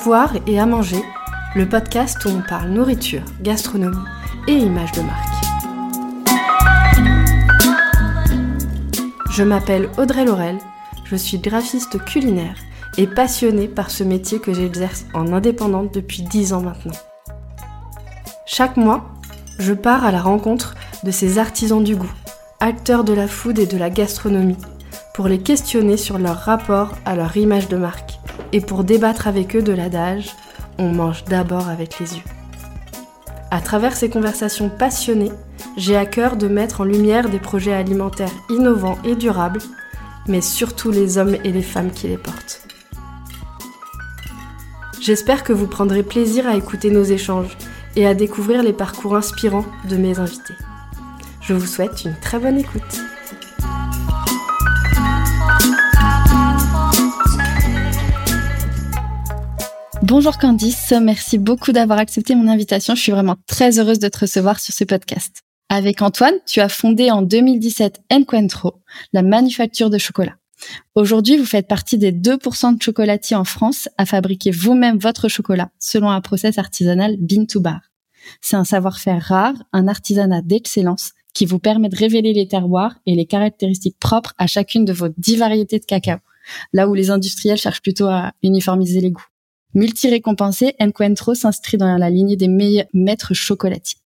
Avoir et à manger, le podcast où on parle nourriture, gastronomie et image de marque. Je m'appelle Audrey Laurel, je suis graphiste culinaire et passionnée par ce métier que j'exerce en indépendante depuis 10 ans maintenant. Chaque mois, je pars à la rencontre de ces artisans du goût, acteurs de la food et de la gastronomie, pour les questionner sur leur rapport à leur image de marque et pour débattre avec eux de l'adage on mange d'abord avec les yeux. À travers ces conversations passionnées, j'ai à cœur de mettre en lumière des projets alimentaires innovants et durables, mais surtout les hommes et les femmes qui les portent. J'espère que vous prendrez plaisir à écouter nos échanges et à découvrir les parcours inspirants de mes invités. Je vous souhaite une très bonne écoute. Bonjour Candice, merci beaucoup d'avoir accepté mon invitation. Je suis vraiment très heureuse de te recevoir sur ce podcast. Avec Antoine, tu as fondé en 2017 Encuentro, la manufacture de chocolat. Aujourd'hui, vous faites partie des 2% de chocolatiers en France à fabriquer vous-même votre chocolat selon un process artisanal bean to bar. C'est un savoir-faire rare, un artisanat d'excellence qui vous permet de révéler les terroirs et les caractéristiques propres à chacune de vos dix variétés de cacao, là où les industriels cherchent plutôt à uniformiser les goûts. Multi-récompensé, Encuentro s'inscrit dans la lignée des meilleurs maîtres chocolatiers.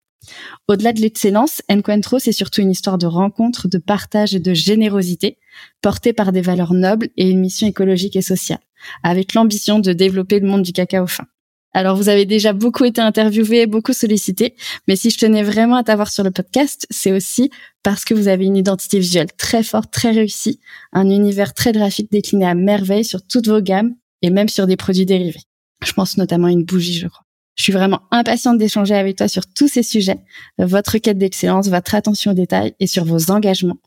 Au-delà de l'excellence, Encuentro, c'est surtout une histoire de rencontre, de partage et de générosité, portée par des valeurs nobles et une mission écologique et sociale, avec l'ambition de développer le monde du cacao fin. Alors, vous avez déjà beaucoup été interviewé, beaucoup sollicité, mais si je tenais vraiment à t'avoir sur le podcast, c'est aussi parce que vous avez une identité visuelle très forte, très réussie, un univers très graphique décliné à merveille sur toutes vos gammes et même sur des produits dérivés. Je pense notamment à une bougie, je crois. Je suis vraiment impatiente d'échanger avec toi sur tous ces sujets, votre quête d'excellence, votre attention aux détails et sur vos engagements.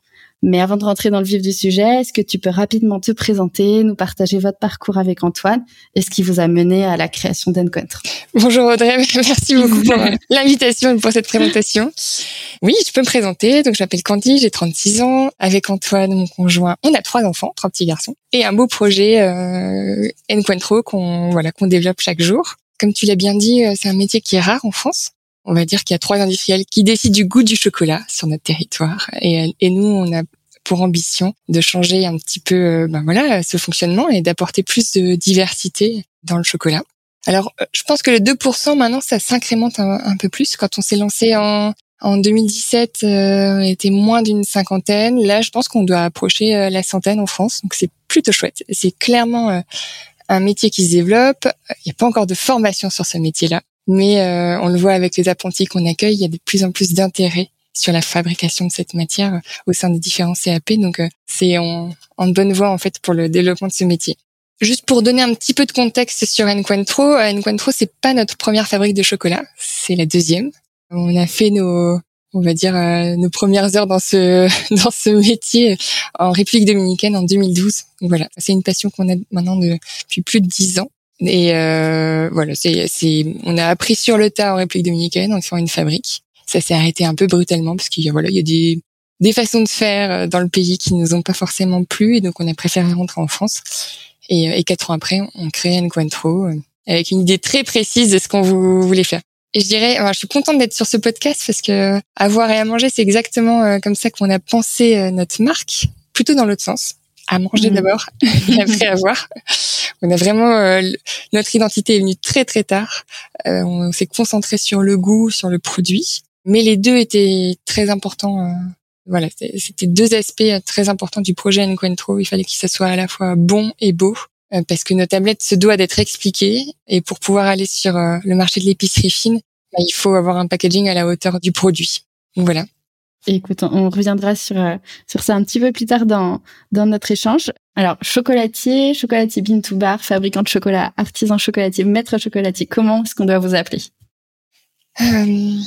Mais avant de rentrer dans le vif du sujet, est-ce que tu peux rapidement te présenter, nous partager votre parcours avec Antoine et ce qui vous a mené à la création d'Encounter Bonjour Audrey, merci beaucoup pour l'invitation et pour cette présentation. Oui, je peux me présenter. Donc, je m'appelle Candy, j'ai 36 ans. Avec Antoine, mon conjoint, on a trois enfants, trois petits garçons, et un beau projet euh, Encontro qu'on voilà qu'on développe chaque jour. Comme tu l'as bien dit, euh, c'est un métier qui est rare en France. On va dire qu'il y a trois industriels qui décident du goût du chocolat sur notre territoire. Et, nous, on a pour ambition de changer un petit peu euh, ben voilà ce fonctionnement et d'apporter plus de diversité dans le chocolat. Alors, euh, je pense que le 2% maintenant, ça s'incrémente un, peu plus. Quand on s'est lancé en, en 2017, euh, on était moins d'une cinquantaine. Là, je pense qu'on doit approcher la centaine en France. Donc, c'est plutôt chouette. C'est clairement un métier qui se développe. Il n'y a pas encore de formation sur ce métier-là, mais euh, on le voit avec les apprentis qu'on accueille, il y a de plus en plus d'intérêt sur la fabrication de cette matière au sein des différents CAP. Donc euh, c'est en, en, bonne voie en fait pour le développement de ce métier. Juste pour donner un petit peu de contexte sur Encuentro, Encuentro c'est pas notre première fabrique de chocolat, c'est la deuxième. On a fait nos on va dire euh, nos premières heures dans ce dans ce métier en République dominicaine en 2012. voilà, c'est une passion qu'on a maintenant depuis plus de dix ans. Et euh, voilà, c'est on a appris sur le tas en République dominicaine en faisant une fabrique. Ça s'est arrêté un peu brutalement parce qu'il y a voilà il y a des des façons de faire euh, dans le pays qui nous ont pas forcément plu et donc on a préféré rentrer en France. Et, et quatre ans après, on crée Encuentro avec une idée très précise de ce qu'on voulait faire. Et je dirais, je suis contente d'être sur ce podcast parce que avoir et à manger, c'est exactement euh, comme ça qu'on a pensé euh, notre marque, plutôt dans l'autre sens. À manger mmh. d'abord et après à voir. On a vraiment euh, notre identité est venue très très tard. on s'est concentré sur le goût, sur le produit, mais les deux étaient très importants. voilà, c'était deux aspects très importants du projet Encuentro. Il fallait que ça soit à la fois bon et beau euh, parce que nos tablettes se doivent d'être expliquées et pour pouvoir aller sur euh, le marché de l'épicerie fine, bah, il faut avoir un packaging à la hauteur du produit. Donc voilà. Écoute, on reviendra sur euh, sur ça un petit peu plus tard dans dans notre échange. Alors, chocolatier, chocolatier bean to bar, fabricant de chocolat, artisan chocolatier, maître chocolatier, comment est-ce qu'on doit vous appeler? Euh,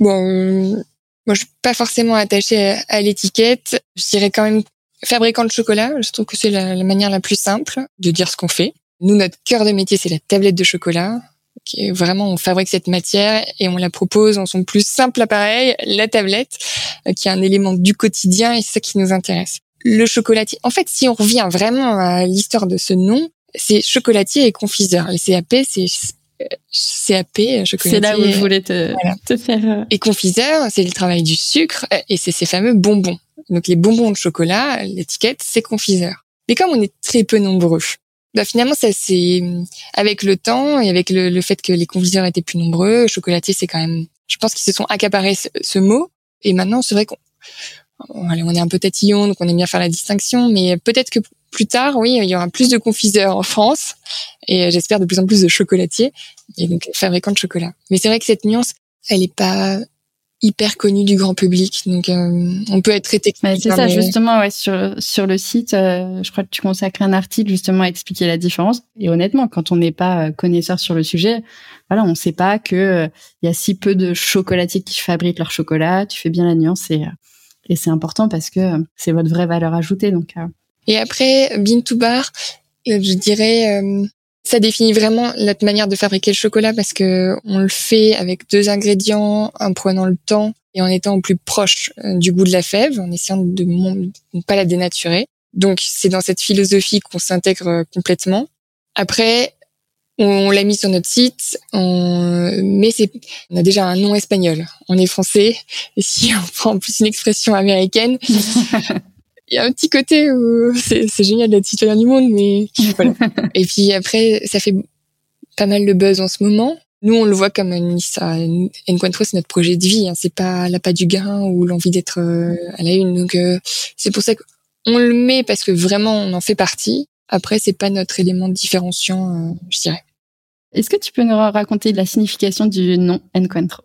Bon, moi je suis pas forcément attachée à, à l'étiquette. Je dirais quand même Fabricant de chocolat, je trouve que c'est la, manière la plus simple de dire ce qu'on fait. Nous, notre cœur de métier, c'est la tablette de chocolat. Vraiment, on fabrique cette matière et on la propose en son plus simple appareil, la tablette, euh, qui est un élément du quotidien et c'est ça qui nous intéresse. Le chocolatier. En fait, si on revient vraiment à l'histoire de ce nom, c'est chocolatier et confiseur. Les CAP, c'est CAP, chocolatier. C'est là où je voulais te, te faire. Euh, et confiseur, c'est le travail du sucre et c'est ces fameux bonbons. Donc les bonbons de chocolat, l'étiquette, c'est confiseur. Mais comme on est très peu nombreux, bah finalement ça c'est avec le temps et avec le, le, fait que les confiseurs étaient plus nombreux, chocolatier c'est quand même, je pense qu'ils se sont accaparés ce, ce mot. Et maintenant c'est vrai qu'on on est un peu tatillon, donc on aime bien faire la distinction, mais peut-être que plus tard, oui, il y aura plus de confiseurs en France et j'espère de plus en plus de chocolatiers et donc fabricants de chocolat. Mais c'est vrai que cette nuance, elle est pas hyper connue du grand public, donc euh, on peut être très technique. c'est ça, justement, ouais, sur sur le site, euh, je crois que tu consacres un article justement à expliquer la différence. Et honnêtement, quand on n'est pas euh, connaisseur sur le sujet, voilà, on ne sait pas que il y a si peu de chocolatiers qui fabriquent leur chocolat. Tu fais bien la nuance et et c'est important parce que c'est votre vraie valeur ajoutée. Donc et après, Bean to Bar, euh, je dirais, euh, ça définit vraiment notre manière de fabriquer le chocolat parce que on le fait avec deux ingrédients, en prenant le temps et en étant au plus proche euh, du goût de la fève, en essayant de ne pas la dénaturer. Donc c'est dans cette philosophie qu'on s'intègre complètement. Après, on l'a mis sur notre site, on... mais on a déjà un nom espagnol. On est français, et si on prend en plus une expression américaine, il y a un petit côté où c'est, c'est génial d'être citoyen du monde, mais voilà. Et puis après, ça fait pas mal de buzz en ce moment. Nous, on le voit comme une histoire. Encuentro, c'est notre projet de vie. Hein. C'est pas l'appât du gain ou l'envie d'être euh, à la une. Donc, euh, c'est pour ça qu'on le met parce que vraiment, on en fait partie. Après, c'est pas notre élément différenciant, euh, je dirais. Est-ce que tu peux nous raconter la signification du nom Encuentro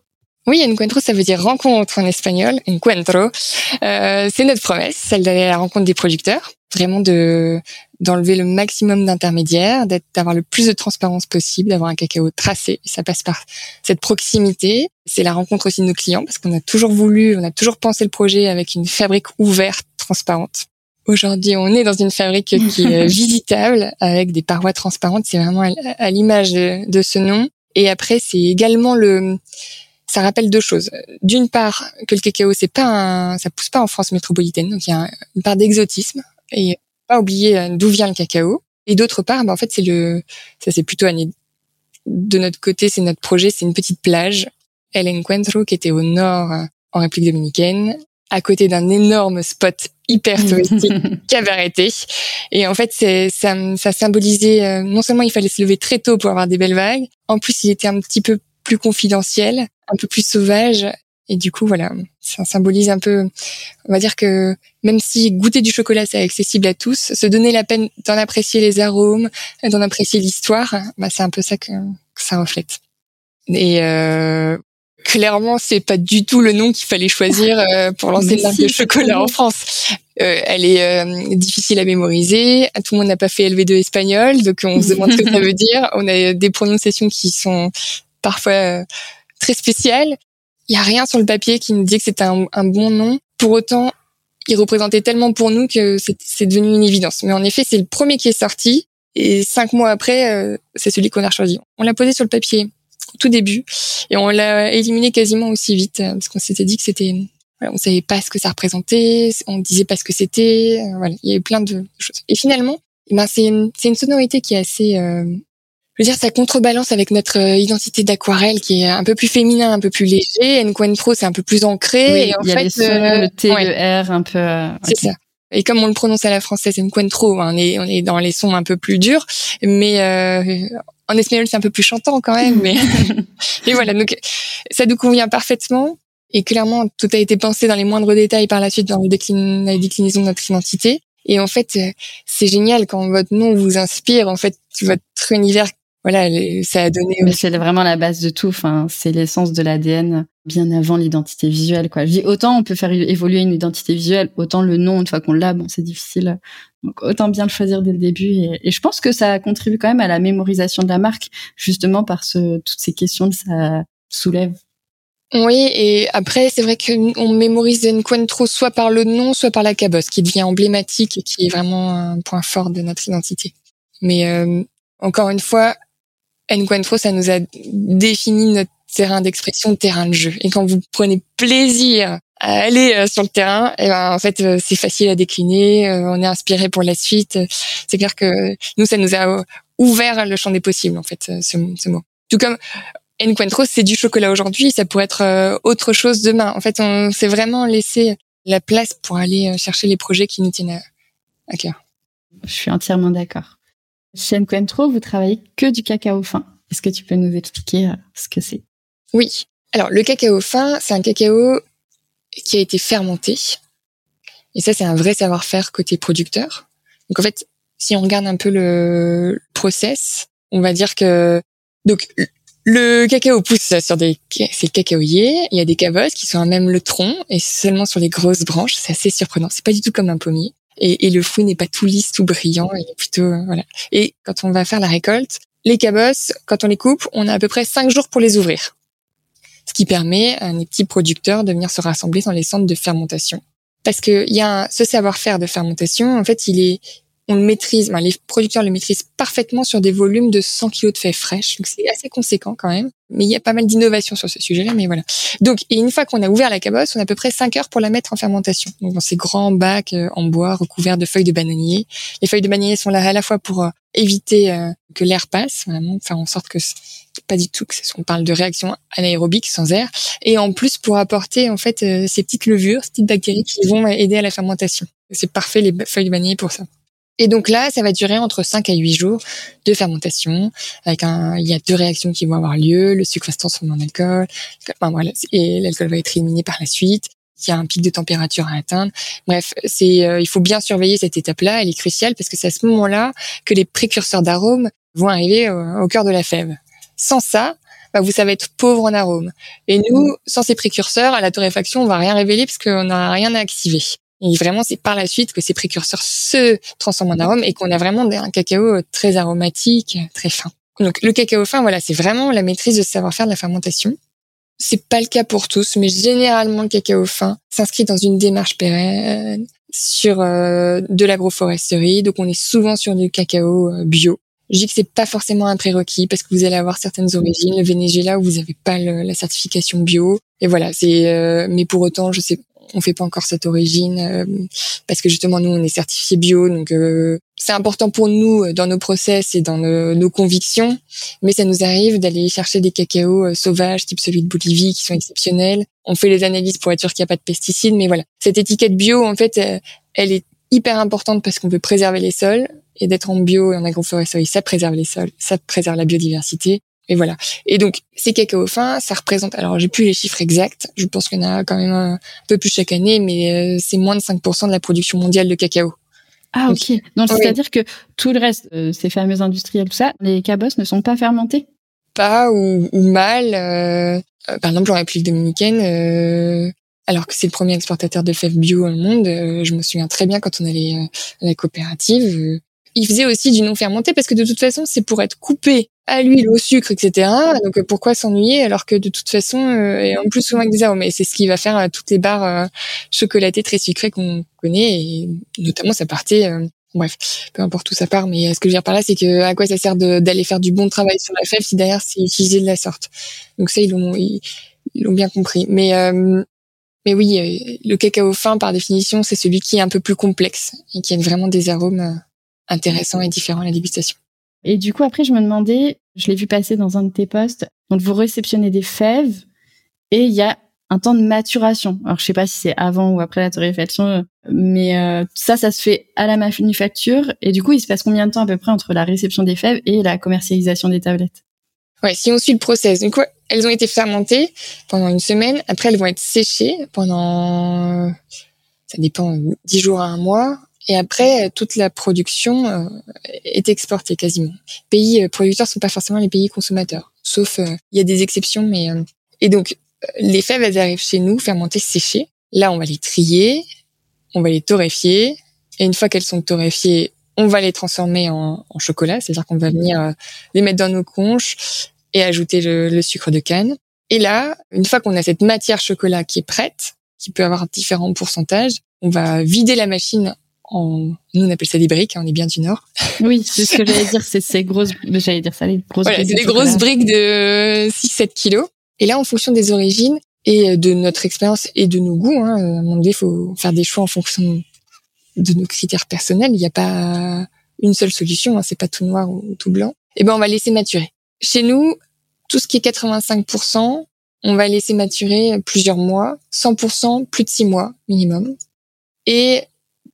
oui, encuentro, ça veut dire rencontre en espagnol. Encuentro, euh, c'est notre promesse, celle d'aller à la rencontre des producteurs, vraiment de d'enlever le maximum d'intermédiaires, d'avoir le plus de transparence possible, d'avoir un cacao tracé. ça passe par cette proximité. C'est la rencontre aussi de nos clients, parce qu'on a toujours voulu, on a toujours pensé le projet avec une fabrique ouverte, transparente. Aujourd'hui, on est dans une fabrique qui est visitable avec des parois transparentes. C'est vraiment à, l'image de, de ce nom. Et après, c'est également le ça rappelle deux choses. D'une part, que le cacao, c'est pas un, ça pousse pas en France métropolitaine, donc il y a une part d'exotisme et pas oublier euh, d'où vient le cacao. Et d'autre part, bah, en fait, c'est le, ça c'est plutôt de notre côté, c'est notre projet, c'est une petite plage, El Encuentro, qui était au nord, euh, en République dominicaine, à côté d'un énorme spot hyper touristique cabareté. Et en fait, c'est ça, ça symbolisait euh, non seulement il fallait se lever très tôt pour avoir des belles vagues, en plus il était un petit peu plus confidentiel, un peu plus sauvage. Et du coup, voilà, ça symbolise un peu, on va dire que même si goûter du chocolat, c'est accessible à tous, se donner la peine d'en apprécier les arômes, d'en apprécier l'histoire, bah, c'est un peu ça que, ça reflète. Et euh, clairement, c'est pas du tout le nom qu'il fallait choisir euh, pour lancer une marque de chocolat en France. Euh, elle est euh, difficile à mémoriser. Tout le monde n'a pas fait LV2 espagnol, donc on se demande ce que ça veut dire. On a des prononciations qui sont parfois euh, très spécial. Il y a rien sur le papier qui nous dit que c'était un, bon nom. Pour autant, il représentait tellement pour nous que c'est devenu une évidence. Mais en effet, c'est le premier qui est sorti. Et cinq mois après, euh, c'est celui qu'on a choisi. On l'a posé sur le papier au tout début et on l'a éliminé quasiment aussi vite euh, parce qu'on s'était dit que c'était, on savait pas ce que ça représentait, on disait pas ce que c'était. voilà, il y avait plein de choses. Et finalement, eh ben c'est une, une sonorité qui est assez je veux dire, ça contrebalance avec notre euh, identité d'aquarelle qui est un peu plus féminin, un peu plus léger. Encuentro, c'est un peu plus ancré. Oui, et en il y a fait, euh, le T, le R, un peu. Euh, c'est ça. Et comme on le prononce à la française, Encuentro, hein, on est, on est dans les sons un peu plus durs, mais euh, en espagnol c'est un peu plus chantant quand même. mais et voilà, donc ça nous convient parfaitement. Et clairement, tout a été pensé dans les moindres détails par la suite dans le la déclinaison de notre identité. Et en fait, c'est génial quand votre nom vous inspire. En fait, votre univers voilà, ça a donné. C'est vraiment la base de tout. Enfin, c'est l'essence de l'ADN bien avant l'identité visuelle. Quoi. Je dis autant on peut faire évoluer une identité visuelle, autant le nom une fois qu'on l'a, bon, c'est difficile. Donc autant bien le choisir dès le début. Et, je pense que ça contribue quand même à la mémorisation de la marque, justement parce que toutes ces questions que ça soulève. Oui, et après, c'est vrai qu'on mémorise Encuentro soit par le nom, soit par la cabosse, qui devient emblématique et qui est vraiment un point fort de notre identité. Mais euh, encore une fois, Encuentro, ça nous a défini notre terrain d'expression, terrain de jeu. Et quand vous prenez plaisir à aller sur le terrain, et ben en fait c'est facile à décliner, on est inspiré pour la suite. C'est clair que nous ça nous a ouvert le champ des possibles en fait ce, ce mot. Tout comme Encuentro, c'est du chocolat aujourd'hui, ça pourrait être autre chose demain. En fait, on s'est vraiment laissé la place pour aller chercher les projets qui nous tiennent à cœur. Je suis entièrement d'accord. Chez Encuentro, vous travaillez que du cacao fin. Est-ce que tu peux nous expliquer euh, ce que c'est? Oui. Alors, le cacao fin, c'est un cacao qui a été fermenté. Et ça, c'est un vrai savoir-faire côté producteur. Donc, en fait, si on regarde un peu le process, on va dire que donc le cacao pousse sur des c'est cacaoyer. Il y a des cabosses qui sont à même le tronc et seulement sur les grosses branches. C'est assez surprenant. C'est pas du tout comme un pommier et, et le fruit n'est pas tout lisse, tout brillant, et plutôt euh, voilà. Et quand on va faire la récolte, les cabosses, quand on les coupe, on a à peu près cinq jours pour les ouvrir, ce qui permet à des petits producteurs de venir se rassembler dans les centres de fermentation. Parce que il y a ce savoir-faire de fermentation, en fait, il est on le maîtrise, les producteurs le maîtrisent parfaitement sur des volumes de 100 kg de fèves fraîches, donc c'est assez conséquent quand même. Mais il y a pas mal d'innovations sur ce sujet-là, mais voilà. Donc, et une fois qu'on a ouvert la cabosse, on a à peu près 5 heures pour la mettre en fermentation. Donc, dans ces grands bacs euh, en bois recouverts de feuilles de bananier. Les feuilles de bananier sont là à la fois pour euh, éviter euh, que l'air passe, vraiment, faire en sorte que pas du tout que on parle de réaction anaérobique sans air, et en plus pour apporter en fait ces petites levures, ces petites bactéries qui vont aider à la fermentation. C'est parfait les feuilles de bananier pour ça. Et donc là, ça va durer entre 5 à 8 jours de fermentation. Avec un, il y a deux réactions qui vont avoir lieu. Le sucre va se transformer en alcool. Enfin, voilà, et l'alcool va être éliminé par la suite. Il y a un pic de température à atteindre. Bref, c'est, euh, il faut bien surveiller cette étape-là. Elle est cruciale parce que c'est à ce moment-là que les précurseurs d'arômes vont arriver au, cœur de la fève. Sans ça, bah, vous savez être pauvre en arômes. Et nous, sans ces précurseurs, à la torréfaction, on va rien révéler parce qu'on n'a rien à activer. Et vraiment, c'est par la suite que ces précurseurs se transforment en arômes et qu'on a vraiment un cacao très aromatique, très fin. Donc, le cacao fin, voilà, c'est vraiment la maîtrise de savoir-faire de la fermentation. C'est pas le cas pour tous, mais généralement, le cacao fin s'inscrit dans une démarche pérenne sur euh, de l'agroforesterie. Donc, on est souvent sur du cacao euh, bio. Je dis que c'est pas forcément un prérequis parce que vous allez avoir certaines origines, le Venezuela où vous n'avez pas la certification bio. Et voilà, c'est. Euh, mais pour autant, je sais, on fait pas encore cette origine euh, parce que justement nous on est certifié bio donc euh, c'est important pour nous euh, dans nos process et dans nos, convictions. Mais ça nous arrive d'aller chercher des cacaos sauvages type celui de Bolivie qui sont exceptionnels. On fait les analyses pour être sûr qu'il n'y a pas de pesticides mais voilà. Cette étiquette bio en fait elle est hyper importante parce qu'on veut préserver les sols. Et d'être en bio et en agroforesterie ça préserve les sols ça préserve la biodiversité et voilà. Et donc, ces cacao fins, ça représente, alors j'ai plus les chiffres exacts, je pense qu'il y en a quand même un peu plus chaque année, mais euh, c'est moins de 5% de la production mondiale de cacao. Ah, ok. Donc, c'est-à-dire que tout le reste, euh, ces fameuses industrielles, tout ça, les cabosses ne sont pas fermentés? Pas ou, ou mal. Euh, par exemple, en République dominicaine, alors que c'est le premier exportateur de fèves bio au monde, je me souviens très bien quand on allait à la coopérative, il faisait aussi du non fermenté parce que de toute façon, c'est pour être coupé à l'huile, au sucre, etc. Donc pourquoi s'ennuyer alors que de toute façon, euh, et en plus souvent avec des arômes, et c'est ce qui va faire euh, toutes les barres euh, chocolatées très sucrées qu'on connaît, et notamment ça partait. bref, peu importe où ça part, mais ce que je veux dire par là, c'est que à quoi ça sert d'aller faire du bon travail sur la fève si derrière c'est utilisé de la sorte? Donc ça, ils l'ont ils, l'ont bien compris. Mais mais oui, le cacao fin, par définition, c'est celui qui est un peu plus complexe et qui a vraiment des arômes intéressant et différent à la dégustation. Et du coup, après, je me demandais, je l'ai vu passer dans un de tes posts, donc vous réceptionnez des fèves et il y a un temps de maturation. Alors, je sais pas si c'est avant ou après la torréfaction, mais euh, ça, ça se fait à la manufacture. Et du coup, il se passe combien de temps à peu près entre la réception des fèves et la commercialisation des tablettes? Ouais, si on suit le process. Donc, ouais, elles ont été fermentées pendant une semaine. Après, elles vont être séchées pendant, ça dépend, dix jours à un mois. Et après, toute la production euh, est exportée quasiment. Pays euh, producteurs sont pas forcément les pays consommateurs, sauf euh, il y a des exceptions, mais et donc les fèves elles arrivent chez nous fermentées, séchées. Là, on va les trier, on va les torréfier, et une fois qu'elles sont torréfiées, on va les transformer en, chocolat, c'est-à-dire qu'on va venir les mettre dans nos conches et ajouter le sucre de canne. Et là, une fois qu'on a cette matière chocolat qui est prête, qui peut avoir différents pourcentages, on va vider la machine nous on appelle ça des briques, hein, on est bien du nord. Oui, c'est ce que j'allais dire, c'est ces grosses, j'allais dire ça, les grosses voilà, briques. c'est des grosses briques de 6-7 kilos. Et là, en fonction des origines, et de notre expérience et de nos goûts. Hein. À un moment donné, il faut faire des choix en fonction de nos critères personnels. Il n'y a pas une seule solution, hein. c'est pas tout noir ou tout blanc. Et eh ben on va laisser maturer. Chez nous, tout ce qui est 85%, on va laisser maturer plusieurs mois, 100% plus de six mois minimum. Et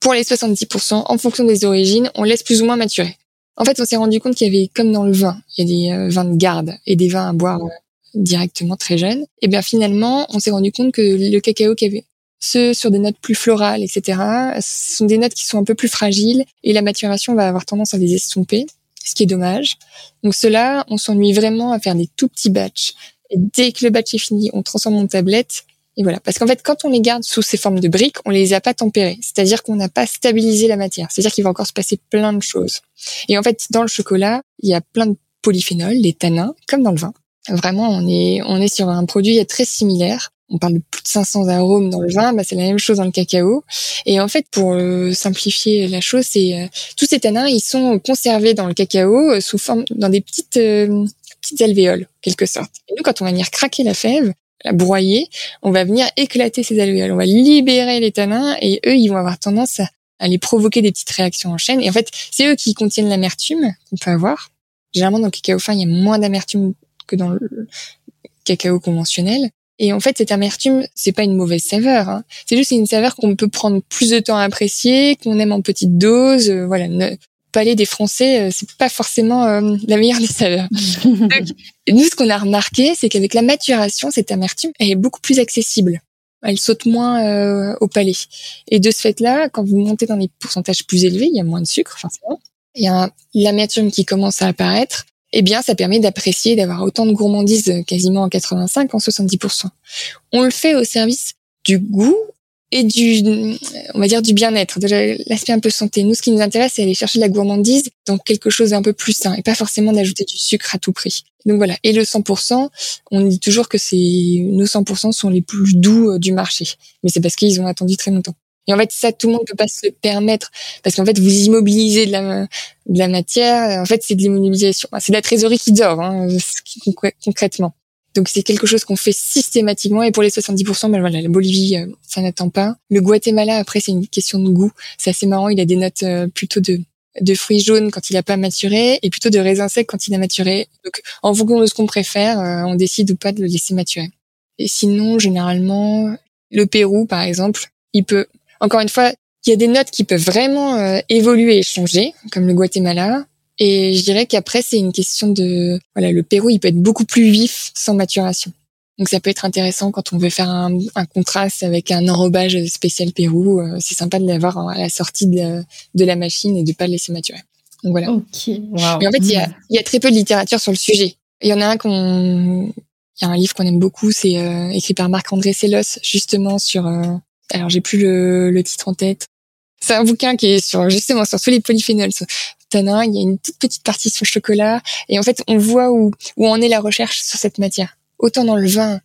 pour les 70%, en fonction des origines, on laisse plus ou moins maturer. En fait, on s'est rendu compte qu'il y avait, comme dans le vin, il y a des euh, vins de garde et des vins à boire euh, directement très jeunes. Et bien finalement, on s'est rendu compte que le cacao qu'il y avait, ceux sur des notes plus florales, etc., ce sont des notes qui sont un peu plus fragiles et la maturation va avoir tendance à les estomper, ce qui est dommage. Donc cela, on s'ennuie vraiment à faire des tout petits batchs. Et dès que le batch est fini, on transforme en tablette et voilà. Parce qu'en fait, quand on les garde sous ces formes de briques, on les a pas tempérées. C'est-à-dire qu'on n'a pas stabilisé la matière. C'est-à-dire qu'il va encore se passer plein de choses. Et en fait, dans le chocolat, il y a plein de polyphénols, des tanins, comme dans le vin. Vraiment, on est, on est sur un produit très similaire. On parle de plus de 500 arômes dans le vin, bah c'est la même chose dans le cacao. Et en fait, pour euh, simplifier la chose, c'est euh, tous ces tanins, ils sont conservés dans le cacao euh, sous forme dans des petites petites alvéoles, quelque sorte. Et nous, quand on va venir craquer la fève, broyer, on va venir éclater ces alvéoles, on va libérer les tanins et eux, ils vont avoir tendance à, les provoquer des petites réactions en chaîne. Et en fait, c'est eux qui contiennent l'amertume qu'on peut avoir. Généralement, dans le cacao fin, il y a moins d'amertume que dans le cacao conventionnel. Et en fait, cette amertume, c'est pas une mauvaise saveur. Hein. C'est juste une saveur qu'on peut prendre plus de temps à apprécier, qu'on aime en petite dose. Euh, voilà, palais des Français, euh, c'est pas forcément euh, la meilleure des saveurs. nous, ce qu'on a remarqué, c'est qu'avec la maturation, cette amertume, elle est beaucoup plus accessible. Elle saute moins euh, au palais. Et de ce fait-là, quand vous montez dans les pourcentages plus élevés, il y a moins de sucre, forcément. Il y a l'amertume qui commence à apparaître. Eh bien, ça permet d'apprécier, d'avoir autant de gourmandise quasiment en 85, en 70%. On le fait au service du goût et du, on va dire, du bien-être, de l'aspect un peu santé. Nous, ce qui nous intéresse, c'est aller chercher de la gourmandise dans quelque chose d'un peu plus sain et pas forcément d'ajouter du sucre à tout prix. Donc voilà. Et le 100%, on dit toujours que c'est, nos 100% sont les plus doux euh, du marché. Mais c'est parce qu'ils ont attendu très longtemps. Et en fait, ça, tout le monde peut pas se permettre parce qu'en fait, vous immobilisez de la, de la matière. En fait, c'est de l'immobilisation. C'est de la trésorerie qui dort, hein, concrètement. Donc c'est quelque chose qu'on fait systématiquement et pour les 70%, ben voilà, la Bolivie, euh, ça n'attend pas. Le Guatemala, après, c'est une question de goût. C'est assez marrant, il a des notes euh, plutôt de de fruits jaunes quand il n'a pas maturé et plutôt de raisins secs quand il a maturé. Donc en fonction de ce qu'on préfère, euh, on décide ou pas de le laisser maturer. Et sinon, généralement, le Pérou, par exemple, il peut, encore une fois, il y a des notes qui peuvent vraiment évoluer et changer, comme le Guatemala. Et je dirais qu'après, c'est une question de... Voilà, le Pérou, il peut être beaucoup plus vif sans maturation. Donc ça peut être intéressant quand on veut faire un, un contraste avec un enrobage spécial Pérou. Euh, c'est sympa de l'avoir à la sortie de, de, la machine et de pas le laisser maturer. Donc voilà. Ok. Wow. Mais en fait, il y, a, il y a très peu de littérature sur le sujet. Il y en a un qu'on, il y a un livre qu'on aime beaucoup, c'est euh, écrit par Marc-André Sellos, justement sur. Euh, alors j'ai plus le, le titre en tête. C'est un bouquin qui est sur justement sur tous les polyphénols, tanin, il y a une toute petite partie sur le chocolat, et en fait, on voit où, où en est la recherche sur cette matière. Autant dans le vin,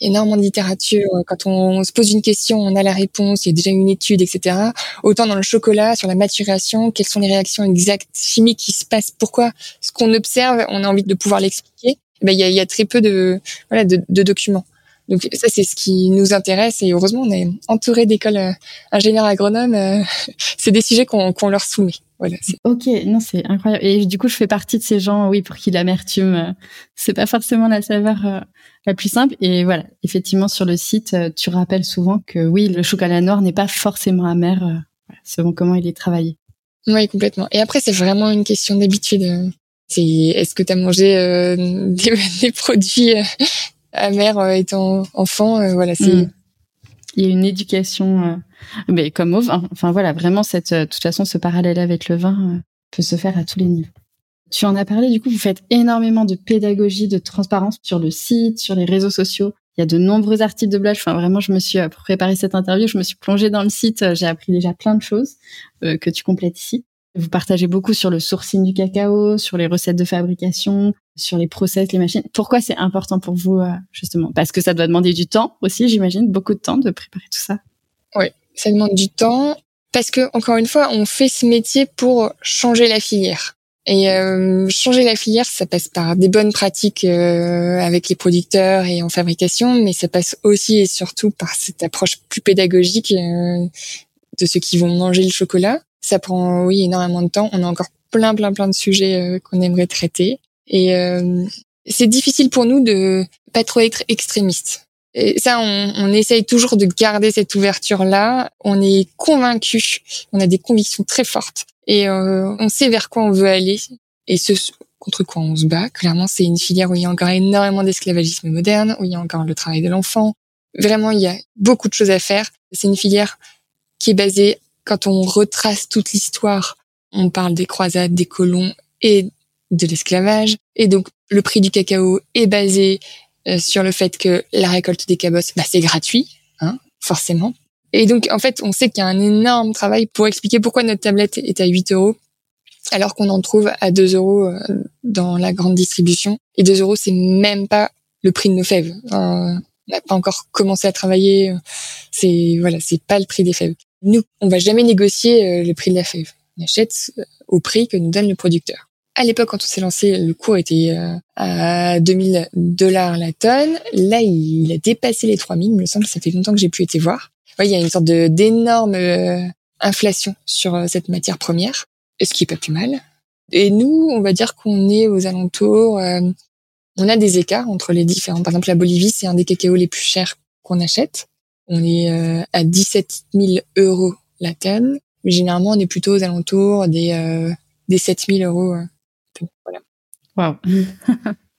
énormément de littérature. Quand on se pose une question, on a la réponse, il y a déjà une étude, etc. Autant dans le chocolat, sur la maturation, quelles sont les réactions exactes chimiques qui se passent, pourquoi ce qu'on observe, on a envie de pouvoir l'expliquer. Eh ben, il y, a, il y a très peu de, voilà, de, de documents. Donc ça, c'est ce qui nous intéresse et heureusement, on est entouré d'écoles euh, ingénieurs agronomes. Euh, c'est des sujets qu'on leur soumet. Voilà. Ok, non, c'est incroyable. Et du coup, je fais partie de ces gens, oui, pour qui l'amertume, euh, c'est pas forcément la saveur la plus simple. Et voilà, effectivement, sur le site, tu rappelles souvent que oui, le chocolat noir n'est pas forcément amer selon comment il est travaillé. Oui, complètement. Et après, c'est vraiment une question d'habitude. C'est est-ce que tu as mangé des, des, produits euh, étant enfant, euh, voilà, c'est. Mm. Il y a une éducation, euh, mais comme au vin. Enfin voilà, vraiment cette, de toute façon, ce parallèle avec le vin peut se faire à tous les niveaux. Tu en as parlé, du coup, vous faites énormément de pédagogie, de transparence sur le site, sur les réseaux sociaux. Il y a de nombreux articles de blog. Enfin, vraiment, je me suis, pour préparer cette interview, je me suis plongée dans le site. J'ai appris déjà plein de choses que tu complètes ici. Vous partagez beaucoup sur le sourcing du cacao, sur les recettes de fabrication, sur les process, les machines. Pourquoi c'est important pour vous, euh, justement? Parce que ça doit demander du temps aussi, j'imagine, beaucoup de temps de préparer tout ça. Oui, ça demande du temps. Parce que, encore une fois, on fait ce métier pour changer la filière. Et euh, changer la filière, ça passe par des bonnes pratiques euh, avec les producteurs et en fabrication, mais ça passe aussi et surtout par cette approche plus pédagogique euh, de ceux qui vont manger le chocolat. Ça prend, oui, énormément de temps. On a encore plein, plein, plein de sujets qu'on aimerait traiter. Et c'est difficile pour nous de pas trop être extrémiste. Et ça, on, on essaye toujours de garder cette ouverture-là. On est convaincu, on a des convictions très fortes et euh, on sait vers quoi on veut aller et ce contre quoi on se bat. Clairement, c'est une filière où il y a encore énormément d'esclavagisme moderne, où il y a encore le travail de l'enfant. Vraiment, il y a beaucoup de choses à faire. C'est une filière qui est basée, quand on retrace toute l'histoire, on parle des croisades, des colons et de l'esclavage. Et donc, le prix du cacao est basé euh, sur le fait que la récolte des cabosses, bah, c'est gratuit, hein, forcément. Et donc, en fait, on sait qu'il y a un énorme travail pour expliquer pourquoi notre tablette est à 8 euros, alors qu'on en trouve à 2 euros euh, dans la grande distribution. Et 2 euros, c'est même pas le prix de nos fèves. Euh, on n'a pas encore commencé à travailler. C'est voilà, c'est pas le prix des fèves. Nous, on va jamais négocier le prix de la fève. On achète au prix que nous donne le producteur. À l'époque, quand on s'est lancé, le cours était euh, à 2000 dollars la tonne. Là, il a dépassé les 3000. Il me semble, ça fait longtemps que j'ai pu été voir. il y a une sorte d'énorme euh, inflation sur euh, cette matière première, ce qui est pas plus mal. Et nous, on va dire qu'on est aux alentours. on a des écarts entre les différents. Par exemple, la Bolivie, c'est un des cacaos les plus chers qu'on achète. On est à 17 000 euros la tonne. Généralement, on est plutôt aux alentours des des 7000 euros voilà. Wow.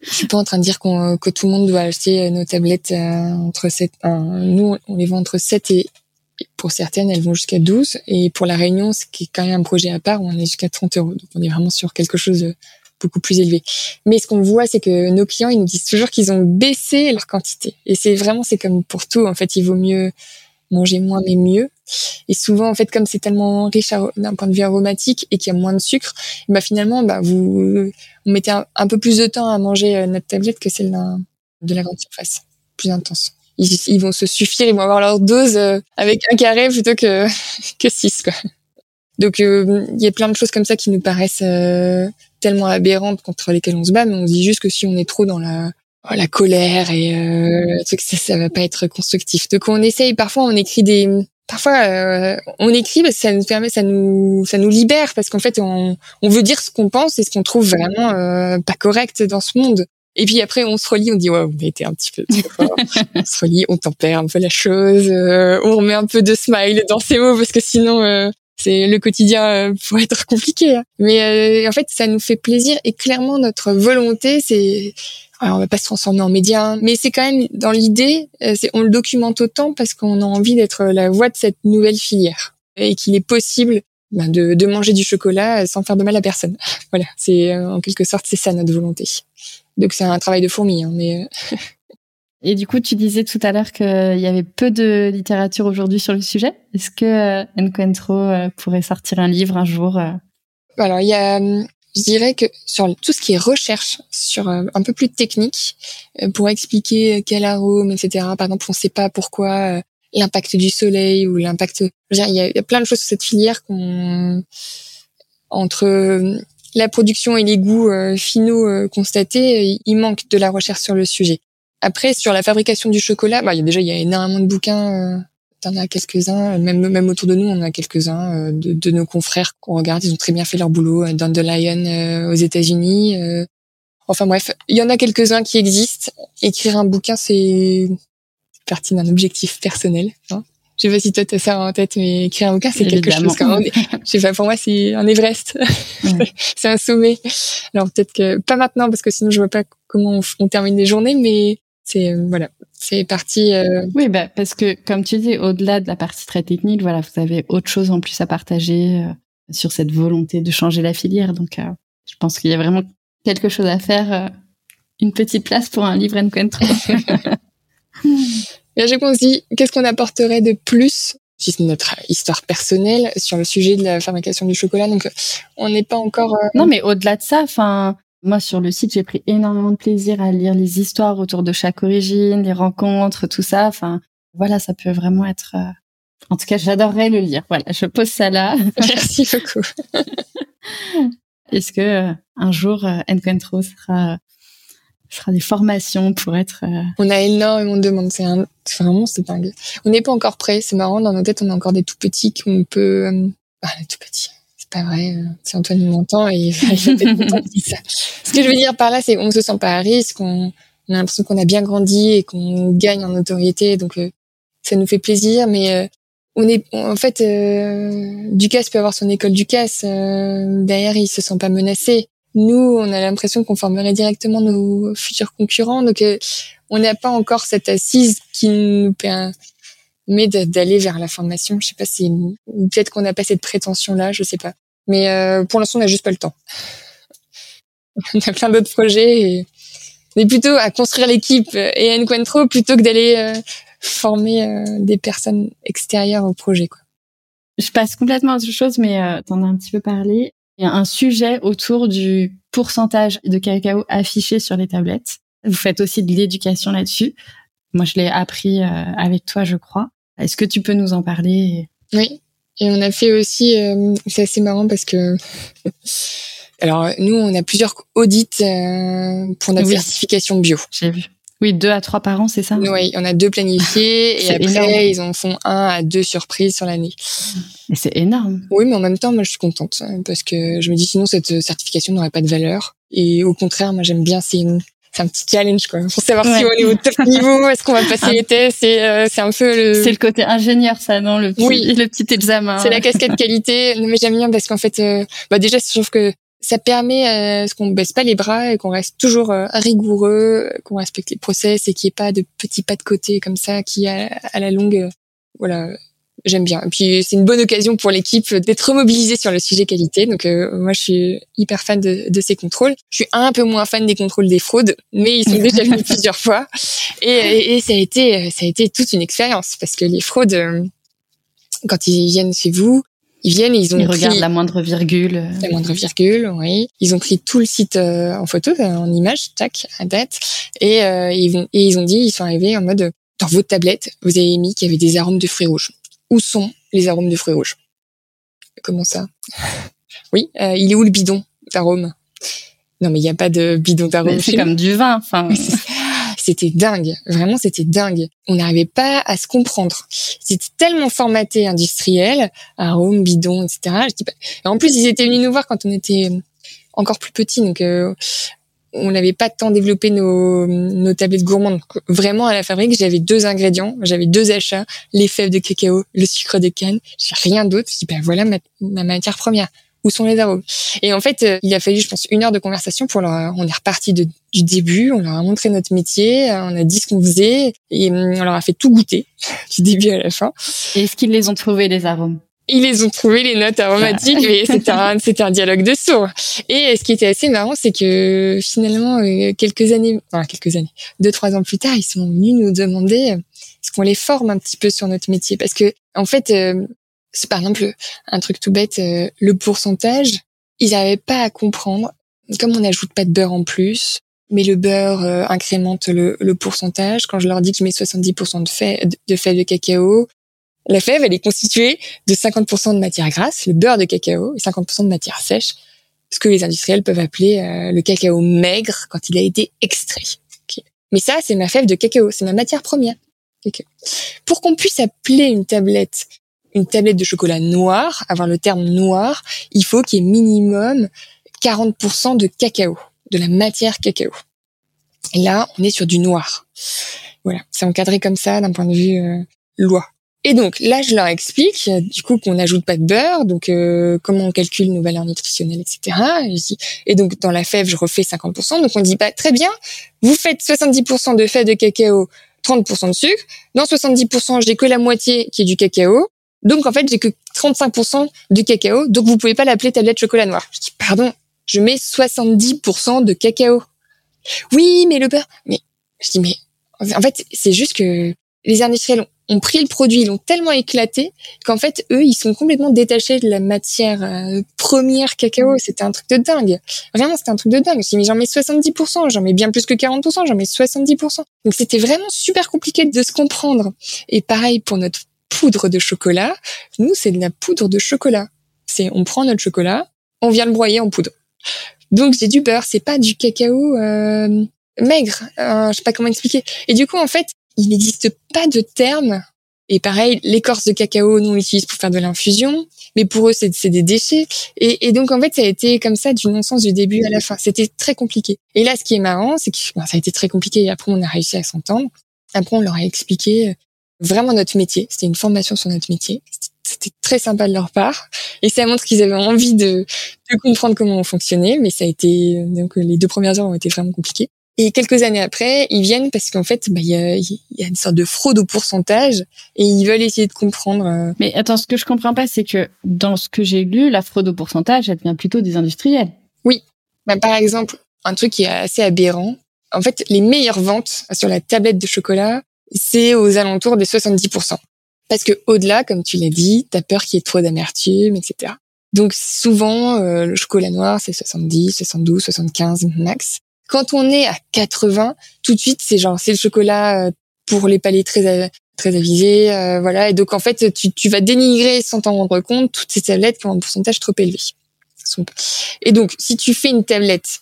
je suis pas en train de dire qu'on, que tout le monde doit acheter euh, nos tablettes euh, entre 7, nous, on les vend entre 7 et, pour certaines, elles vont jusqu'à 12. Et pour la Réunion, ce qui est quand même un projet à part, on est jusqu'à 30 euros. Donc, on est vraiment sur quelque chose de beaucoup plus élevé. Mais ce qu'on voit, c'est que nos clients, ils nous disent toujours qu'ils ont baissé leur quantité. Et c'est vraiment, c'est comme pour tout. En fait, il vaut mieux manger moins mais mieux. Et souvent, en fait, comme c'est tellement riche d'un point de vue aromatique et qu'il y a moins de sucre, bah finalement, bah vous, on un, peu plus de temps à manger euh, notre tablette que celle de la grande surface, plus intense. Ils, vont se suffire, ils vont avoir leur dose euh, avec un carré plutôt que que six quoi. Donc euh, il y a plein de choses comme ça qui nous paraissent tellement aberrantes contre lesquelles on se bat, mais on se dit juste que si on est trop dans la Oh, la colère et euh, ça, ça va pas être constructif. Donc on essaye parfois on écrit des parfois euh, on écrit parce que ça nous permet ça nous ça nous libère parce qu'en fait on, on veut dire ce qu'on pense et ce qu'on trouve vraiment euh, pas correct dans ce monde. Et puis après on se relit, on dit ouais, on a été un petit peu fort. on se relit, on tempère un peu la chose, euh, on remet un peu de smile dans ses mots parce que sinon euh, c'est le quotidien pourrait être compliqué. Hein. Mais en fait ça nous fait plaisir et clairement notre volonté c'est alors, on va pas se transformer en média, mais c'est quand même dans l'idée, euh, c'est on le documente autant parce qu'on a envie d'être la voix de cette nouvelle filière et qu'il est possible ben, de, de, manger du chocolat sans faire de mal à personne. voilà, c'est euh, en quelque sorte c'est ça notre volonté. Donc c'est un travail de fourmi, hein, mais. Euh, et du coup, tu disais tout à l'heure qu'il y avait peu de littérature aujourd'hui sur le sujet. Est-ce que Encuentro pourrait sortir un livre un jour Alors, il y a je dirais que sur tout ce qui est recherche, sur euh, un peu plus technique, euh, pour expliquer quel arôme, etc. Par exemple, on ne sait pas pourquoi euh, l'impact du soleil ou l'impact. Il y, a, plein de choses sur cette filière qu'on entre la production et les goûts finaux constatés, il manque de la recherche sur le sujet. Après, sur la fabrication du chocolat, bah, il y a déjà il y a énormément de bouquins T'en as quelques-uns, même même autour de nous, on a quelques-uns euh, de, de, nos confrères qu'on regarde. Ils ont très bien fait leur boulot. Euh, Dandelion euh, aux États-Unis. Enfin bref, il y en a quelques-uns qui existent. Écrire un bouquin, c'est partie d'un objectif personnel. Hein. Je sais pas si toi t'as ça en tête, mais écrire un bouquin, c'est quelque chose. Quand je sais pas, pour moi, c'est un Everest. c'est un sommet. Alors peut-être que pas maintenant, parce que sinon je vois pas comment on, on termine les journées, mais c'est voilà, c'est parti. Euh... Oui, bah, parce que comme tu dis, au-delà de la partie très technique, voilà, vous avez autre chose en plus à partager euh, sur cette volonté de changer la filière. Donc, euh, je pense qu'il y a vraiment quelque chose à faire. Euh, une petite place pour un livre Encuentro. J'ai pensé, qu'est-ce qu'on apporterait de plus si c'est notre histoire personnelle sur le sujet de la fabrication du chocolat? Donc, on n'est pas encore. Non, mais au-delà de ça, enfin, moi, sur le site, j'ai pris énormément de plaisir à lire les histoires autour de chaque origine, les rencontres, tout ça. Enfin, voilà, ça peut vraiment être. Euh, en tout cas, j'adorerais le lire. Voilà, je pose ça là. Merci beaucoup. Est-ce que un jour Encuentro sera fera des formations pour être. On a énormément de demandes. C'est un... vraiment c'est dingue. On n'est pas encore prêt. C'est marrant. Dans nos têtes, on a encore des tout petits qu'on peut. Ah, les tout petits pas vrai. Euh, si Antoine m'entend, il va ça. Ce que je veux dire par là, c'est qu'on se sent pas à risque, on, a l'impression qu'on a bien grandi et qu'on gagne en notoriété, donc euh, ça nous fait plaisir. Mais euh, on est, en fait, Ducasse peut avoir son école Ducasse. derrière, il se sent pas menacé. Nous, on a l'impression qu'on formerait directement nos futurs concurrents, donc on n'a pas encore cette assise qui nous permet mais d'aller vers la formation. Je sais pas si peut-être qu'on n'a pas cette prétention là, je sais pas. Mais euh, pour l'instant, on n'a juste pas le temps. on a plein d'autres projets et on est plutôt à construire l'équipe et à plutôt que d'aller euh, former euh, des personnes extérieures au projet. Quoi. Je passe complètement à autre chose, mais euh, tu en as un petit peu parlé. Il y a un sujet autour du pourcentage de cacao affiché sur les tablettes. Vous faites aussi de l'éducation là-dessus. Moi, je l'ai appris avec toi, je crois. Est-ce que tu peux nous en parler? Oui. Et on a fait aussi, euh, c'est assez marrant parce que, alors nous, on a plusieurs audits euh, pour notre certification bio. J'ai vu. Oui, deux à trois par an, c'est ça? Oui, on a deux planifiés et après ils en font un à deux surprises sur l'année. Mais c'est énorme. Oui, mais en même temps, moi je suis contente parce que je me dis sinon cette certification n'aurait pas de valeur. Et au contraire, moi j'aime bien, c'est c'est un petit challenge quoi. Pour savoir si on est au top niveau est-ce qu'on va passer les tests c'est euh, c'est un peu le c'est le côté ingénieur ça non le petit, oui. le petit examen. C'est la casquette qualité mais j'aime bien parce qu'en fait euh, bah déjà je trouve que ça permet euh, qu'on baisse pas les bras et qu'on reste toujours euh, rigoureux qu'on respecte les process et qu'il n'y ait pas de petits pas de côté comme ça qui à, à la longue voilà j'aime bien. Et puis c'est une bonne occasion pour l'équipe d'être mobilisée sur le sujet qualité. Donc euh, moi je suis hyper fan de, de, ces contrôles. Je suis un peu moins fan des contrôles des fraudes, mais ils sont déjà venus plusieurs fois. Et, et, ça a été ça a été toute une expérience parce que les fraudes euh, quand ils viennent chez vous, ils viennent et ils ont ils regardent la moindre virgule. La moindre virgule, oui. Ils ont pris tout le site euh, en photo, en image, tac, à date, et, ils vont, et ils ont dit, ils sont arrivés en mode dans votre tablette, vous avez mis qu'il y avait des arômes de fruits rouges où sont les arômes de fruits rouges? Comment ça? Oui, euh, il est où le bidon d'arômes Non, mais il n'y a pas de bidon d'arômes. C'est comme du vin, enfin. C'était dingue, vraiment c'était dingue. On n'arrivait pas à se comprendre. C'était tellement formaté industriel, arômes, bidon, etc. Je dis En plus, ils étaient venus nous voir quand on était encore plus petits, donc euh, on n'avait pas tant développé nos, nos tablettes gourmandes. Vraiment, à la fabrique, j'avais deux ingrédients, j'avais deux achats, les fèves de cacao, le sucre de canne, j'ai rien d'autre. Je dis, ben voilà ma, matière première. Où sont les arômes? Et en fait, euh, il a fallu, je pense, une heure de conversation pour leur. On est reparti du début, on leur a montré notre métier, on a dit ce qu'on faisait, et hum, on leur a fait tout goûter du début à la fin. Et est-ce qu'ils les ont trouvés les arômes? Ils les ont trouvés les notes aromatiques mais c'était un un dialogue de sourds. Et ce qui était assez marrant c'est que finalement euh, quelques années enfin quelques années deux trois ans plus tard ils sont venus nous demander euh, est-ce qu'on les forme un petit peu sur notre métier? Parce que en fait euh, c'est par exemple un truc tout bête le pourcentage ils n'avaient pas à comprendre. Comme on n'ajoute pas de beurre en plus mais le beurre incrémente le, le, pourcentage. Quand je leur dis que je mets 70% de fèves de, fèves de cacao, la fève, elle est constituée de 50% de matière grasse, le beurre de cacao, et 50% de matière sèche, ce que les industriels peuvent appeler euh, le cacao maigre quand il a été extrait. Mais ça, c'est ma fève de cacao, c'est ma matière première. Pour qu'on puisse appeler une tablette une tablette de chocolat noir, avoir le terme noir, il faut qu'il y ait minimum 40% de cacao, de la matière cacao. Et là, on est sur du noir. Voilà, c'est encadré comme ça d'un point de vue euh, loi. Et donc là, je leur explique du coup qu'on n'ajoute pas de beurre, donc euh, comment on calcule nos valeurs nutritionnelles, etc. Et, donc dans la fève, je refais 50%. Donc on dit pas très bien, vous faites 70% de fève de cacao, 30% de sucre. Dans 70%, j'ai que la moitié qui est du cacao. Donc en fait, j'ai que 35% du cacao. Donc vous pouvez pas l'appeler tablette chocolat noir. Je dis pardon, je mets 70% de cacao. Oui, mais le beurre. Mais je dis mais en fait, c'est juste que les industriels ont pris le produit, ils l'ont tellement éclaté qu'en fait, eux, ils sont complètement détachés de la matière euh, première cacao. Mm. C'était un truc de dingue. Vraiment, c'était un truc de dingue. J'ai j'en mets 70%, j'en mets bien plus que 40%, j'en mets 70%. Donc c'était vraiment super compliqué de se comprendre. Et pareil pour notre poudre de chocolat. Nous, c'est de la poudre de chocolat. C'est, on prend notre chocolat, on vient le broyer en poudre. Donc j'ai du beurre, c'est pas du cacao euh, maigre. Euh, je sais pas comment expliquer. Et du coup, en fait, il n'existe pas de terme. Et pareil, l'écorce de cacao, nous on l'utilise pour faire de l'infusion, mais pour eux c'est des déchets. Et, donc en fait, ça a été comme ça du non-sens du début à la fin. C'était très compliqué. Et là, ce qui est marrant, c'est que ça a été très compliqué. Et après, on a réussi à s'entendre. Après, on leur a expliqué vraiment notre métier. C'était une formation sur notre métier. C'était très sympa de leur part. Et ça montre qu'ils avaient envie de, de, comprendre comment on fonctionnait. Mais ça a été, donc les deux premières heures ont été vraiment compliquées. Et quelques années après, ils viennent parce qu'en fait, bah, il y, a, y, a, une sorte de fraude au pourcentage et ils veulent essayer de comprendre. Euh. Mais attends, ce que je comprends pas, c'est que dans ce que j'ai lu, la fraude au pourcentage, elle vient plutôt des industriels. Oui. Bah, par exemple, un truc qui est assez aberrant. En fait, les meilleures ventes sur la tablette de chocolat, c'est aux alentours des 70%. Parce que au-delà, comme tu l'as dit, t'as peur qu'il y ait trop d'amertume, etc. Donc souvent, euh, le chocolat noir, c'est 70, 72, 75 max. Quand on est à 80, tout de suite, c'est genre, c'est le chocolat euh, pour les palais très très avisés, euh, voilà. Et donc en fait, tu, tu vas dénigrer sans t'en rendre compte toutes ces tablettes qui ont un pourcentage trop élevé. Et donc, si tu fais une tablette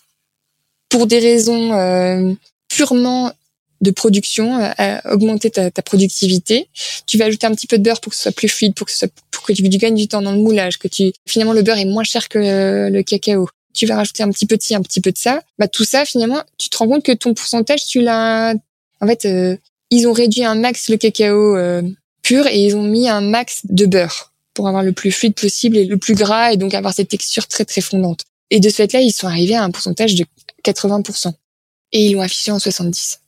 pour des raisons purement de production, euh, augmenter ta, ta, productivité. Tu vas ajouter un petit peu de beurre pour que ce soit plus fluide, pour que, ce soit, pour que tu, gagnes du temps dans le moulage, que tu finalement le beurre est moins cher que le, cacao. Tu vas rajouter un petit peu de ci, un petit peu de ça. Bah tout ça finalement, tu te rends compte que ton pourcentage, tu l'as. En fait, euh, ils ont réduit un max le cacao euh, pur et ils ont mis un max de beurre pour avoir le plus fluide possible et le plus gras et donc avoir cette texture très très fondante. Et de ce fait-là, ils sont arrivés à un pourcentage de 80%. Et ils l'ont affiché en 70%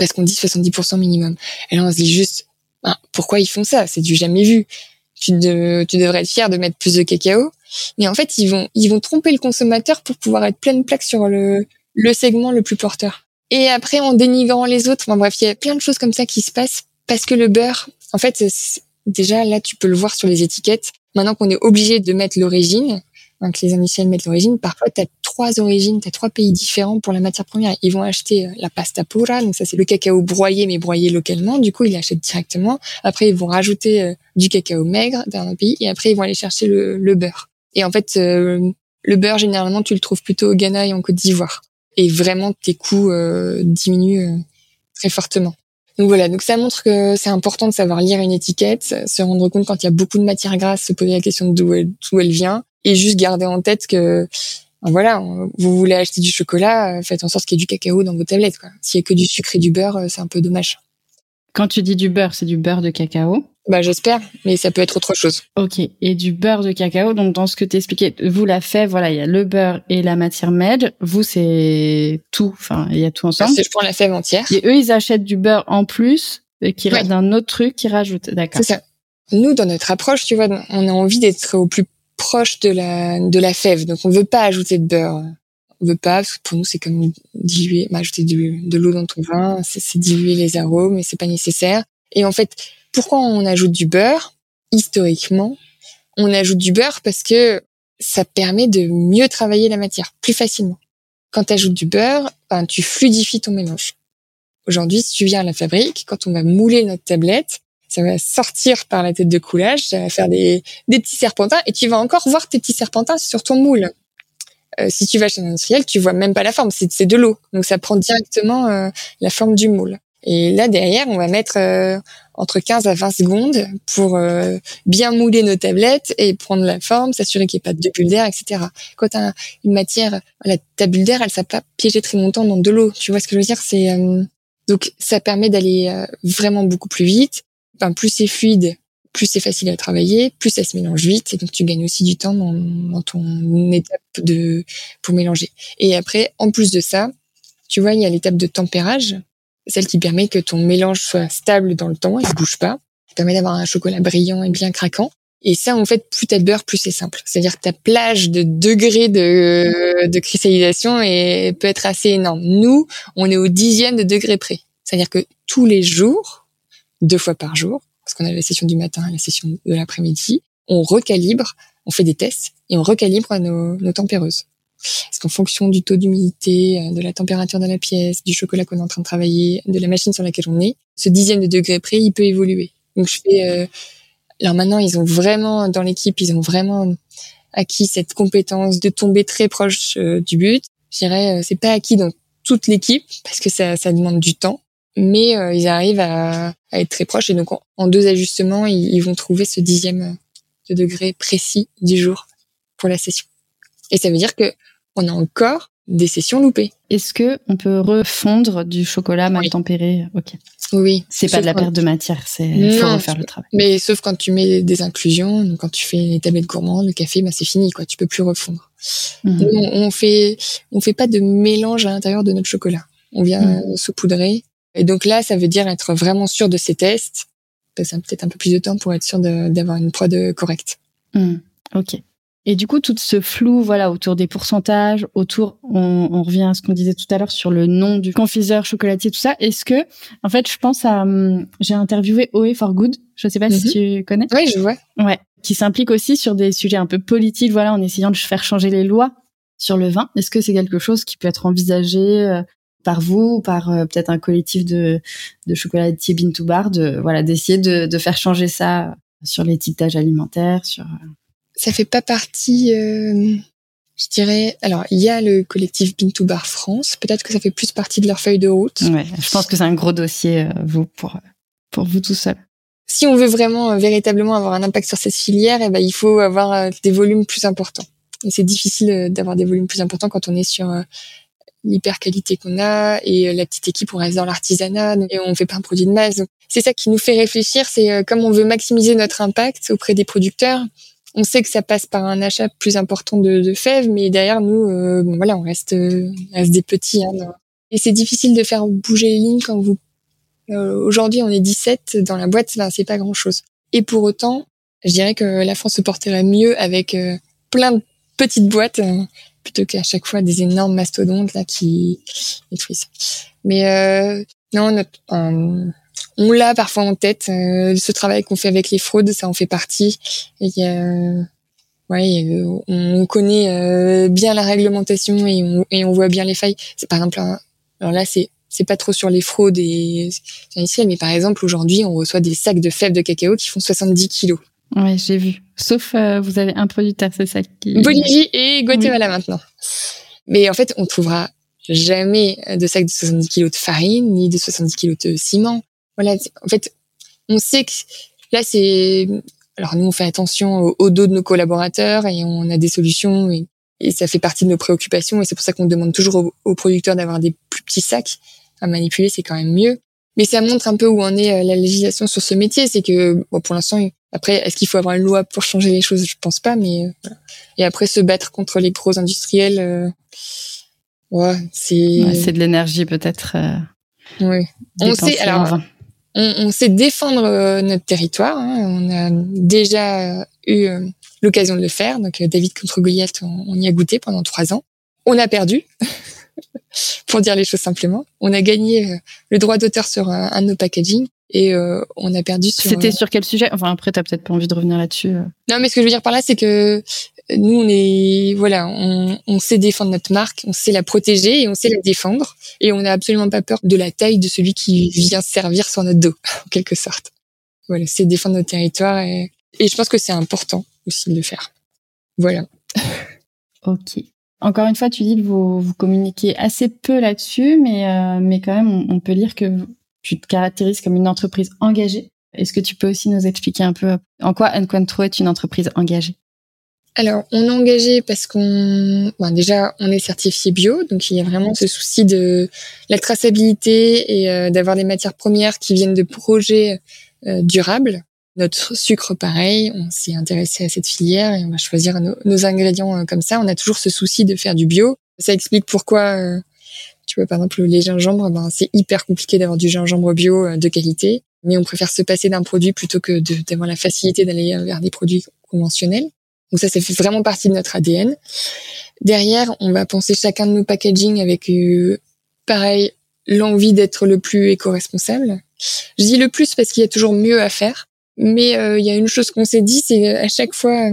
parce qu'on dit 70% minimum. Et là, on se dit juste, ben, pourquoi ils font ça? C'est du jamais vu. Tu, tu devrais être fier de mettre plus de cacao. Mais en fait, ils vont, ils vont tromper le consommateur pour pouvoir être pleine plaque sur le, le segment le plus porteur. Et après, en dénigrant les autres, enfin, bref, il y a plein de choses comme ça qui se passent parce que le beurre, en fait, déjà là, tu peux le voir sur les étiquettes. Maintenant qu'on est obligé de mettre l'origine, hein, que les industriels mettent l'origine, parfois tu as trois origines, tu as trois pays différents pour la matière première. Ils vont acheter euh, la pasta pura, donc ça c'est le cacao broyé mais broyé localement. Du coup, ils l'achètent directement. Après, ils vont rajouter euh, du cacao maigre dans un pays et après ils vont aller chercher le, beurre. Et en fait, euh, le beurre généralement tu le trouves plutôt au Ghana et en Côte d'Ivoire. Et vraiment tes coûts diminuent très fortement. Donc voilà, donc ça montre que c'est important de savoir lire une étiquette, se rendre compte quand il y a beaucoup de matière grasse, se poser la question d'où elle, elle vient, et juste garder en tête que voilà, vous voulez acheter du chocolat, euh, faites en sorte qu'il y ait du cacao dans vos tablettes. S'il y a que du sucre et du beurre, euh, c'est un peu dommage. Quand tu dis du beurre, c'est du beurre de cacao Bah j'espère, mais ça peut être autre chose. Ok, et du beurre de cacao, donc dans ce que tu expliquais, vous la fait, voilà, il y a le beurre et la matière maigre. Vous, c'est tout, enfin, il y a tout ensemble. je prends la fève entière. Et eux, ils achètent du beurre en plus, et qui ouais. d'un autre truc qui rajoute, d'accord. C'est ça. Nous, dans notre approche, tu vois, on a envie d'être au plus proche de la de la fève. Donc on veut pas ajouter de beurre. On veut pas parce que pour nous c'est comme diluer, bah, ajouter de, l'eau dans ton vin, c'est diluer les arômes et c'est pas nécessaire. Et en fait, pourquoi on ajoute du beurre Historiquement, on ajoute du beurre parce que ça permet de mieux travailler la matière plus facilement. Quand tu ajoutes du beurre, ben, tu fluidifies ton mélange. Aujourd'hui, si tu viens à la fabrique, quand on va mouler notre tablette, ça va sortir par la tête de coulage, ça va faire des, des petits serpentins et tu vas encore voir tes petits serpentins sur ton moule. Euh, si tu vas chez un industriel, tu vois même pas la forme, c'est de l'eau. Donc ça prend directement euh, la forme du moule. Et là derrière, on va mettre euh, entre 15 à 20 secondes pour euh, bien mouler nos tablettes et prendre la forme, s'assurer qu'il n'y ait pas de bulle d'air, etc. Quand une matière, la ta d'air, elle ne pas piéger très longtemps dans de l'eau. Tu vois ce que je veux dire? C'est donc ça permet d'aller vraiment beaucoup plus vite plus c'est fluide, plus c'est facile à travailler, plus ça se mélange vite, et donc tu gagnes aussi du temps dans, dans ton étape de pour mélanger. Et après, en plus de ça, tu vois, il y a l'étape de tempérage, celle qui permet que ton mélange soit stable dans le temps et ne bouge pas. Ça permet d'avoir un chocolat brillant et bien craquant. Et ça, en fait, plus t'as de beurre, plus c'est simple. C'est-à-dire que ta plage de degrés de, de cristallisation est, peut être assez énorme. Nous, on est au dixième de degré près. C'est-à-dire que tous les jours, deux fois par jour, parce qu'on a la session du matin et la session de l'après-midi. On recalibre, on fait des tests et on recalibre nos, nos tempéreuses. Parce qu'en fonction du taux d'humidité, euh, de la température de la pièce, du chocolat qu'on est en train de travailler, de la machine sur laquelle on est, ce dixième de degré près, il peut évoluer. Donc je fais. Euh... Alors maintenant, ils ont vraiment dans l'équipe, ils ont vraiment acquis cette compétence de tomber très proche du but. Je dirais, c'est pas acquis dans toute l'équipe parce que ça, ça demande du temps, mais ils arrivent à, à, être très proches et donc en, deux ajustements, ils, ils, vont trouver ce dixième de degré précis du jour pour la session. Et ça veut dire que on a encore des sessions loupées. Est-ce que on peut refondre du chocolat mal tempéré? Ok. Oui. C'est pas de la perte de matière, c'est faut refaire le travail. Mais sauf quand tu mets des inclusions, donc quand tu fais une tablette gourmande, le café, bah c'est fini quoi, tu peux plus refondre. Mhm. on, fait on fait pas de mélange à l'intérieur de notre chocolat. On vient mmh. saupoudrer. Et donc là, ça veut dire être vraiment sûr de ces tests. Ça peut-être un peu plus de temps pour être sûr d'avoir une prod correcte. Mmh. Ok. Et du coup, tout ce flou, voilà, autour des pourcentages, autour, on, on revient à ce qu'on disait tout à l'heure sur le nom du confiseur, chocolatier, tout ça. Est-ce que, en fait, je pense à, hum, j'ai interviewé OE for Good. Je sais pas si mhm. tu connais. Oui, je vois. Ouais. Qui s'implique aussi sur des sujets un peu politiques, voilà, en essayant de faire changer les lois sur le vin. Est-ce que c'est quelque chose qui peut être envisagé euh, par vous ou par euh, peut-être un collectif de, de chocolatiers Bintou Bar, de, voilà, d'essayer de, de faire changer ça sur l'étiquetage alimentaire, sur euh, ça fait pas partie, euh, je dirais. Alors, il y a le collectif Bintou Bar France. Peut-être que ça fait plus partie de leur feuille de route. Ouais, je pense que c'est un gros dossier, euh, vous, pour, pour vous tout seul. Si on veut vraiment, euh, véritablement avoir un impact sur cette filière, eh ben, il faut avoir des volumes plus importants. Et c'est difficile d'avoir des volumes plus importants quand on est sur l'hyper qualité qu'on a et la petite équipe on reste dans l'artisanat et on fait pas un produit de masse. C'est ça qui nous fait réfléchir, c'est comme on veut maximiser notre impact auprès des producteurs, on sait que ça passe par un achat plus important de, de fèves, mais derrière nous, euh, voilà, on reste, euh, reste des petits. Hein, et c'est difficile de faire bouger les lignes quand vous. Euh, aujourd'hui, on est 17 dans la boîte, ben, c'est pas grand chose. Et pour autant, je dirais que la France se porterait mieux avec plein de petites boîtes plutôt qu'à chaque fois des énormes mastodontes là qui détruisent. Mais non, notre, on l'a parfois en tête. Euh, ce travail qu'on fait avec les fraudes, ça en fait partie. Et ouais, on connaît euh, bien la réglementation et on, et on voit bien les failles. C'est par exemple, alors là, c'est c'est pas trop sur les fraudes et mais par exemple, aujourd'hui, on reçoit des sacs de fèves de cacao qui font 70 kilos. Ouais, j'ai vu. Sauf, euh, vous avez un producteur, c'est ça qui... Bolivie et Guatemala maintenant. Mais en fait, on trouvera jamais de sacs de 70 kilos de farine, ni de 70 kilos de ciment voilà, en fait, on sait que là, c'est. Alors nous, on fait attention au, dos de nos collaborateurs et on a des solutions et, ça fait partie de nos préoccupations et c'est pour ça qu'on demande toujours aux, producteurs d'avoir des plus petits sacs à manipuler, c'est quand même mieux. Mais ça montre un peu où en est euh, la législation sur ce métier, c'est que bon, pour l'instant, après, est-ce qu'il faut avoir une loi pour changer les choses? Je pense pas, mais euh, et après se battre contre les gros industriels, euh, ouais, c'est c'est de l'énergie peut-être. oui, on sait alors on, on sait défendre euh, notre territoire. Hein. On a déjà eu euh, l'occasion de le faire. Donc euh, David contre Goliath, on, y a goûté pendant trois ans. On a perdu, pour dire les choses simplement. On a gagné le droit d'auteur sur un, de nos packaging et on a perdu sur. C'était sur quel sujet? Enfin après, t'as peut-être pas envie de revenir là-dessus. Non, mais ce que je veux dire par là, c'est que nous, on est, voilà, on, sait défendre notre marque, on sait la protéger et on sait la défendre. Et on n'a absolument pas peur de la taille de celui qui vient servir sur notre dos, en quelque sorte. Voilà, c'est défendre notre territoire et, et je pense que c'est important aussi de le faire. Voilà. ok. Encore une fois, tu dis que vous, vous communiquez assez peu là-dessus, mais, euh, mais quand même, on, peut lire que tu te caractérises comme une entreprise engagée. Est-ce que tu peux aussi nous expliquer un peu en quoi Enquentro est une entreprise engagée? Alors, on est engagé parce qu'on, ben déjà, on est certifié bio, donc il y a vraiment ce souci de la traçabilité et euh, d'avoir des matières premières qui viennent de projets euh, durables. Notre sucre, pareil, on s'est intéressé à cette filière et on va choisir nos, ingrédients euh, comme ça. On a toujours ce souci de faire du bio. Ça explique pourquoi, tu vois, par exemple, les gingembres, ben, c'est hyper compliqué d'avoir du gingembre bio de qualité, mais on préfère se passer d'un produit plutôt que d'avoir la facilité d'aller vers des produits conventionnels. Donc ça, ça fait vraiment partie de notre ADN. Derrière, on va penser chacun de nos packaging avec, euh, pareil, l'envie d'être le plus éco-responsable. Je dis le plus parce qu'il y a toujours mieux à faire. Mais euh, il y a une chose qu'on s'est dit, c'est à chaque fois,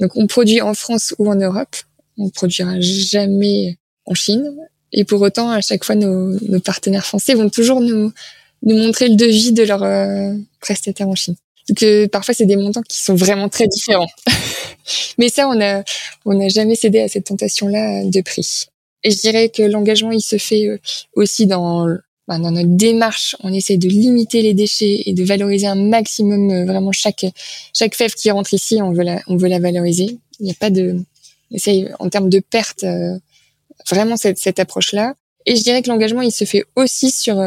donc on produit en France ou en Europe, on produira jamais en Chine. Et pour autant, à chaque fois, nos, nos partenaires français vont toujours nous, nous montrer le devis de leur euh, prestataire en Chine. Que parfois c'est des montants qui sont vraiment très différents. Mais ça, on a, on n'a jamais cédé à cette tentation-là de prix. Et je dirais que l'engagement, il se fait euh, aussi dans, bah, dans notre démarche. On essaie de limiter les déchets et de valoriser un maximum euh, vraiment chaque chaque fève qui rentre ici. On veut la, on veut la valoriser. Il n'y a pas de, essaye en termes de perte, euh, vraiment cette, cette approche-là. Et je dirais que l'engagement, il se fait aussi sur,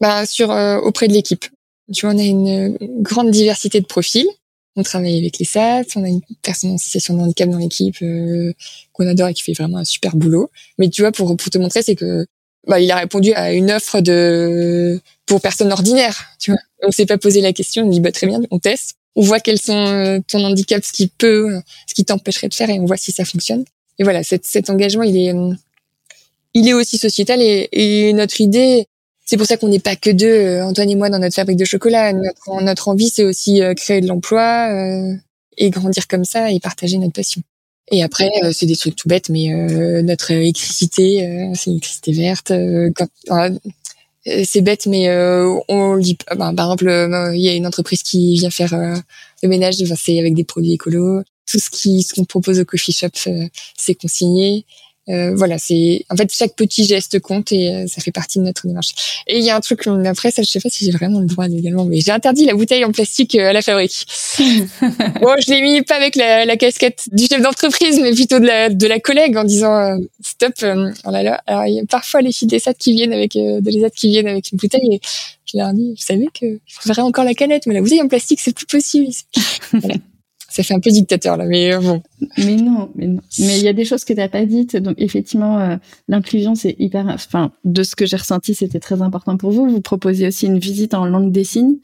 bah, sur auprès de l'équipe. Tu vois, on a une grande diversité de profils. On travaille avec les SAT, on a une personne en situation de handicap dans l'équipe euh, qu'on adore et qui fait vraiment un super boulot. Mais tu vois, pour, pour te montrer, c'est que bah, il a répondu à une offre de pour personnes ordinaires. Tu vois, on s'est pas posé la question. On dit bah très bien, on teste, on voit quels sont euh, ton handicap, ce qui peut, ce qui t'empêcherait de faire, et on voit si ça fonctionne. Et voilà, cet, cet engagement, il est il est aussi sociétal et notre idée, c'est pour ça qu'on n'est pas que deux, euh, Antoine et moi, dans notre fabrique de chocolat. Notre, envie, c'est aussi euh, créer de l'emploi euh, et grandir comme ça et partager notre passion. Et après, c'est des trucs tout bêtes, mais notre électricité, c'est l'électricité verte. c'est bête, mais on dit, bah, par exemple, il y a une entreprise qui vient faire le ménage, c'est avec des produits écolos. Tout ce qui, ce qu'on propose au coffee shop, c'est consigné. Euh, voilà, c'est en fait chaque petit geste compte et euh, ça fait partie de notre démarche. Et il y a un truc après ça, je sais pas si j'ai vraiment le droit légalement, mais j'ai interdit la bouteille en plastique euh, à la fabrique. bon, je l'ai mis pas avec la, la casquette du chef d'entreprise, mais plutôt de la de la collègue en disant stop. oh là là. Alors il y a parfois les filles des SAT qui viennent avec de les qui viennent avec une bouteille et je leur dis, vous savez que je ferais encore la canette, mais la bouteille en plastique c'est plus possible. Voilà ça fait un peu dictateur là, mais euh, bon. Mais non, mais non. Mais il y a des choses que tu n'as pas dites. Donc effectivement, euh, l'inclusion c'est hyper. Enfin, de ce que j'ai ressenti, c'était très important pour vous. Vous proposez aussi une visite en langue des signes.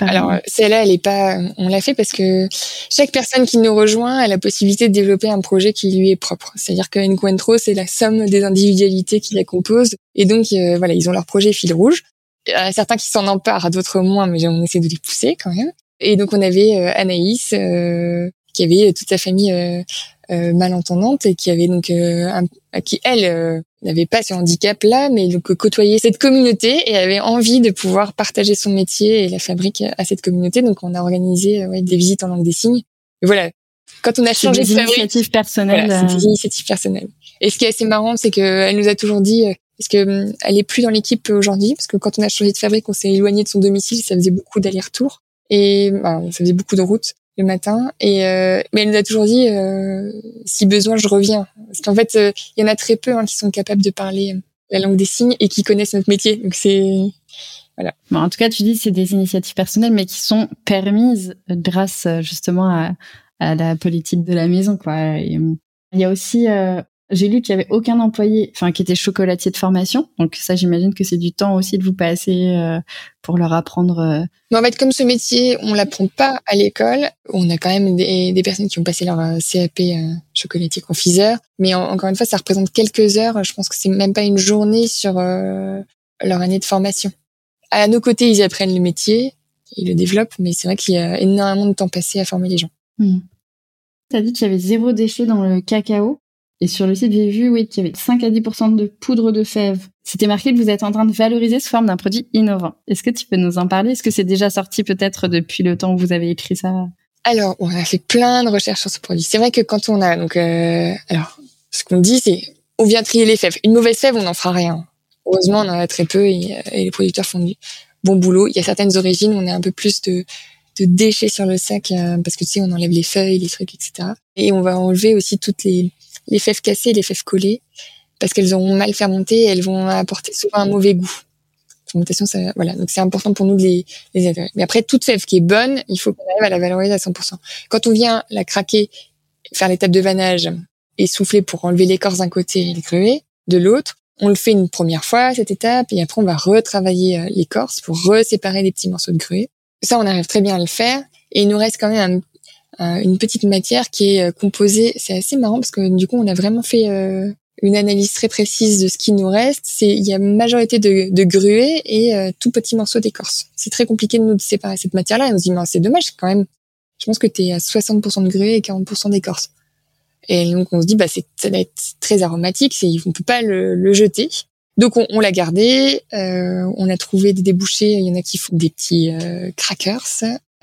Alors euh, celle-là, elle est pas. On l'a fait parce que chaque personne qui nous rejoint a la possibilité de développer un projet qui lui est propre. C'est-à-dire que Encuentro, c'est la somme des individualités qui la composent. Et donc voilà, ils ont leur projet fil rouge. Il y a certains qui s'en emparent, d'autres moins, mais on essaie de les pousser quand même. Et donc on avait euh, Anaïs euh, qui avait toute sa famille euh, malentendante et qui avait donc un, qui elle n'avait pas ce handicap là mais donc côtoyait cette communauté et avait envie de pouvoir partager son métier et la fabrique à cette communauté. Donc on a organisé ouais, des visites en langue des signes. Et voilà. Quand on a changé des de initiatives personnelles voilà, c'est des initiatives personnelles. Et ce qui est assez marrant c'est que elle nous a toujours dit parce que hum, elle est plus dans l'équipe aujourd'hui parce que quand on a changé de fabrique on s'est éloigné de son domicile ça faisait beaucoup d'allers-retours et bah, ça faisait beaucoup de route le matin. Et euh, mais elle nous a toujours dit euh, si besoin, je reviens. Parce qu'en fait, euh, il y en a très peu hein, qui sont capables de parler la langue des signes et qui connaissent notre métier. Donc c'est voilà. Bon, en tout cas, tu dis c'est des initiatives personnelles, mais qui sont permises grâce justement à, à la politique de la maison. Quoi. il y a aussi j'ai lu qu'il y avait aucun employé, enfin, qui était chocolatier de formation. Donc ça, j'imagine que c'est du temps aussi de vous passer euh, pour leur apprendre. Euh... Mais en fait, comme ce métier, on l'apprend pas à l'école. On a quand même des, des, personnes qui ont passé leur euh, CAP euh, chocolatier confiseur. Mais encore une fois, ça représente quelques heures. Je pense que c'est même pas une journée sur euh, leur année de formation. À nos côtés, ils apprennent le métier, ils le développent, mais c'est vrai qu'il y a énormément de temps passé à former les gens. Hmm. Tu as dit qu'il y avait zéro déchet dans le cacao. Et sur le site, j'ai vu qu'il y avait 5 à 10 de poudre de fèves. C'était marqué que vous êtes en train de valoriser sous forme d'un produit innovant. Est-ce que tu peux nous en parler? Est-ce que c'est déjà sorti peut-être depuis le temps où vous avez écrit ça? Alors, on a fait plein de recherches sur ce produit. C'est vrai que quand on a donc, euh, alors, ce qu'on dit, c'est on vient trier les fèves. Une mauvaise fève, on n'en fera rien. Heureusement, on en a très peu et, les producteurs font du bon boulot. Il y a certaines origines, on a un peu plus de, de déchets sur le sac euh, parce que tu sais, on enlève les feuilles, les trucs, etc. Et on va enlever aussi toutes les les fèves cassées les fèves collées, parce qu'elles ont mal fermenté elles vont apporter souvent un mauvais goût. Fermentation, ça, voilà. Donc c'est important pour nous de les, les. Mais après, toute fève qui est bonne, il faut qu'on arrive à la valoriser à 100%. Quand on vient la craquer, faire l'étape de vannage et souffler pour enlever l'écorce d'un côté et le crever de l'autre, on le fait une première fois, cette étape, et après on va retravailler euh, l'écorce pour reséparer les petits morceaux de gruet. Ça, on arrive très bien à le faire. Et il nous reste quand même un une petite matière qui est euh, composée. C'est assez marrant parce que du coup, on a vraiment fait euh, une analyse très précise de ce qui nous reste. C'est il y a majorité de, de gruet et tout petit morceau d'écorce. C'est très compliqué de nous séparer cette matière-là. on se dit mais c'est dommage quand même. Je pense que tu es à 60% de gruet et 40% d'écorce. Et donc on se dit bah c'est ça va être très aromatique, c'est on peut pas le, le jeter. Donc on, on l'a gardé, euh, on a trouvé des débouchés. Il y en a qui font des petits crackers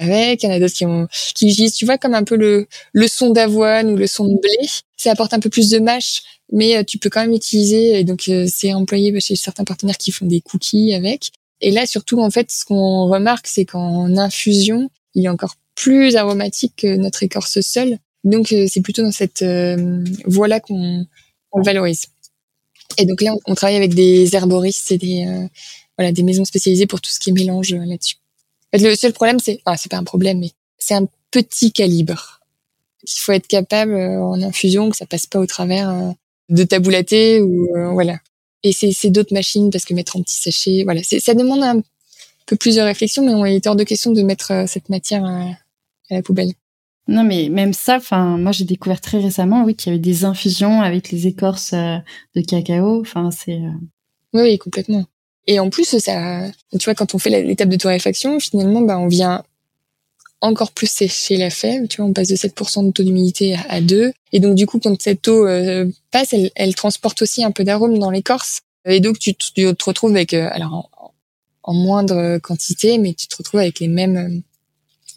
avec, il y en a d'autres qui ont qui utilisent, tu vois, comme un peu le le son d'avoine ou le son de blé. Ça apporte un peu plus de mâche, mais euh, tu peux quand même utiliser. Et donc euh, c'est employé chez certains partenaires qui font des cookies avec. Et là surtout en fait, ce qu'on remarque, c'est qu'en infusion, il est encore plus aromatique que notre écorce seule. Donc euh, c'est plutôt dans cette voie-là qu'on on le valorise. Et donc là, on, travaille avec des herboristes et des voilà des maisons spécialisées pour tout ce qui est mélange là-dessus. Le seul problème, c'est, ah, c'est pas un problème, mais c'est un petit calibre. Il faut être capable euh, en infusion que ça passe pas au travers euh, de taboulater ou euh, voilà. Et c'est, d'autres machines parce que mettre en petit sachet, voilà, c'est, ça demande un peu plus de réflexion, mais on est hors de question de mettre cette matière à, la poubelle. Non, mais même ça, enfin, moi j'ai découvert très récemment, oui, qu'il y avait des infusions avec les écorces de cacao. Enfin, c'est. Oui, oui, complètement. Et en plus, ça, tu vois, quand on fait l'étape de torréfaction, finalement, bah, on vient encore plus sécher la fève. Tu vois, on passe de 7% de taux d'humidité à 2. Et donc, du coup, quand cette eau euh, passe, elle, elle, transporte aussi un peu d'arôme dans l'écorce. Et donc, tu, te retrouves avec, euh, alors, en, moindre quantité, mais tu te retrouves avec les mêmes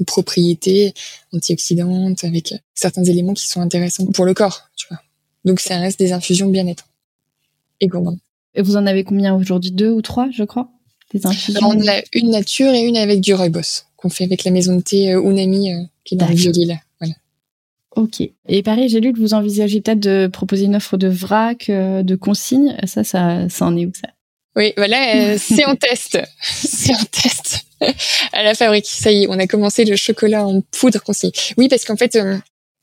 euh, propriétés antioxydantes, avec certains éléments qui sont intéressants pour le corps, tu vois. Donc, ça reste des infusions bien-être et. Et vous en avez combien aujourd'hui? Deux ou trois, je crois? Des infusions? On a une nature et une avec du rooibos, qu'on fait avec la maison de thé euh, Unami, euh, qui est dans le vieux Voilà. Ok. Et pareil, j'ai lu que vous envisagez peut-être de proposer une offre de vrac, euh, de consigne. Ça, ça, ça en est où ça? Oui, voilà, c'est en test. c'est en test à la fabrique. Ça y est, on a commencé le chocolat en poudre consigne. Oui, parce qu'en fait,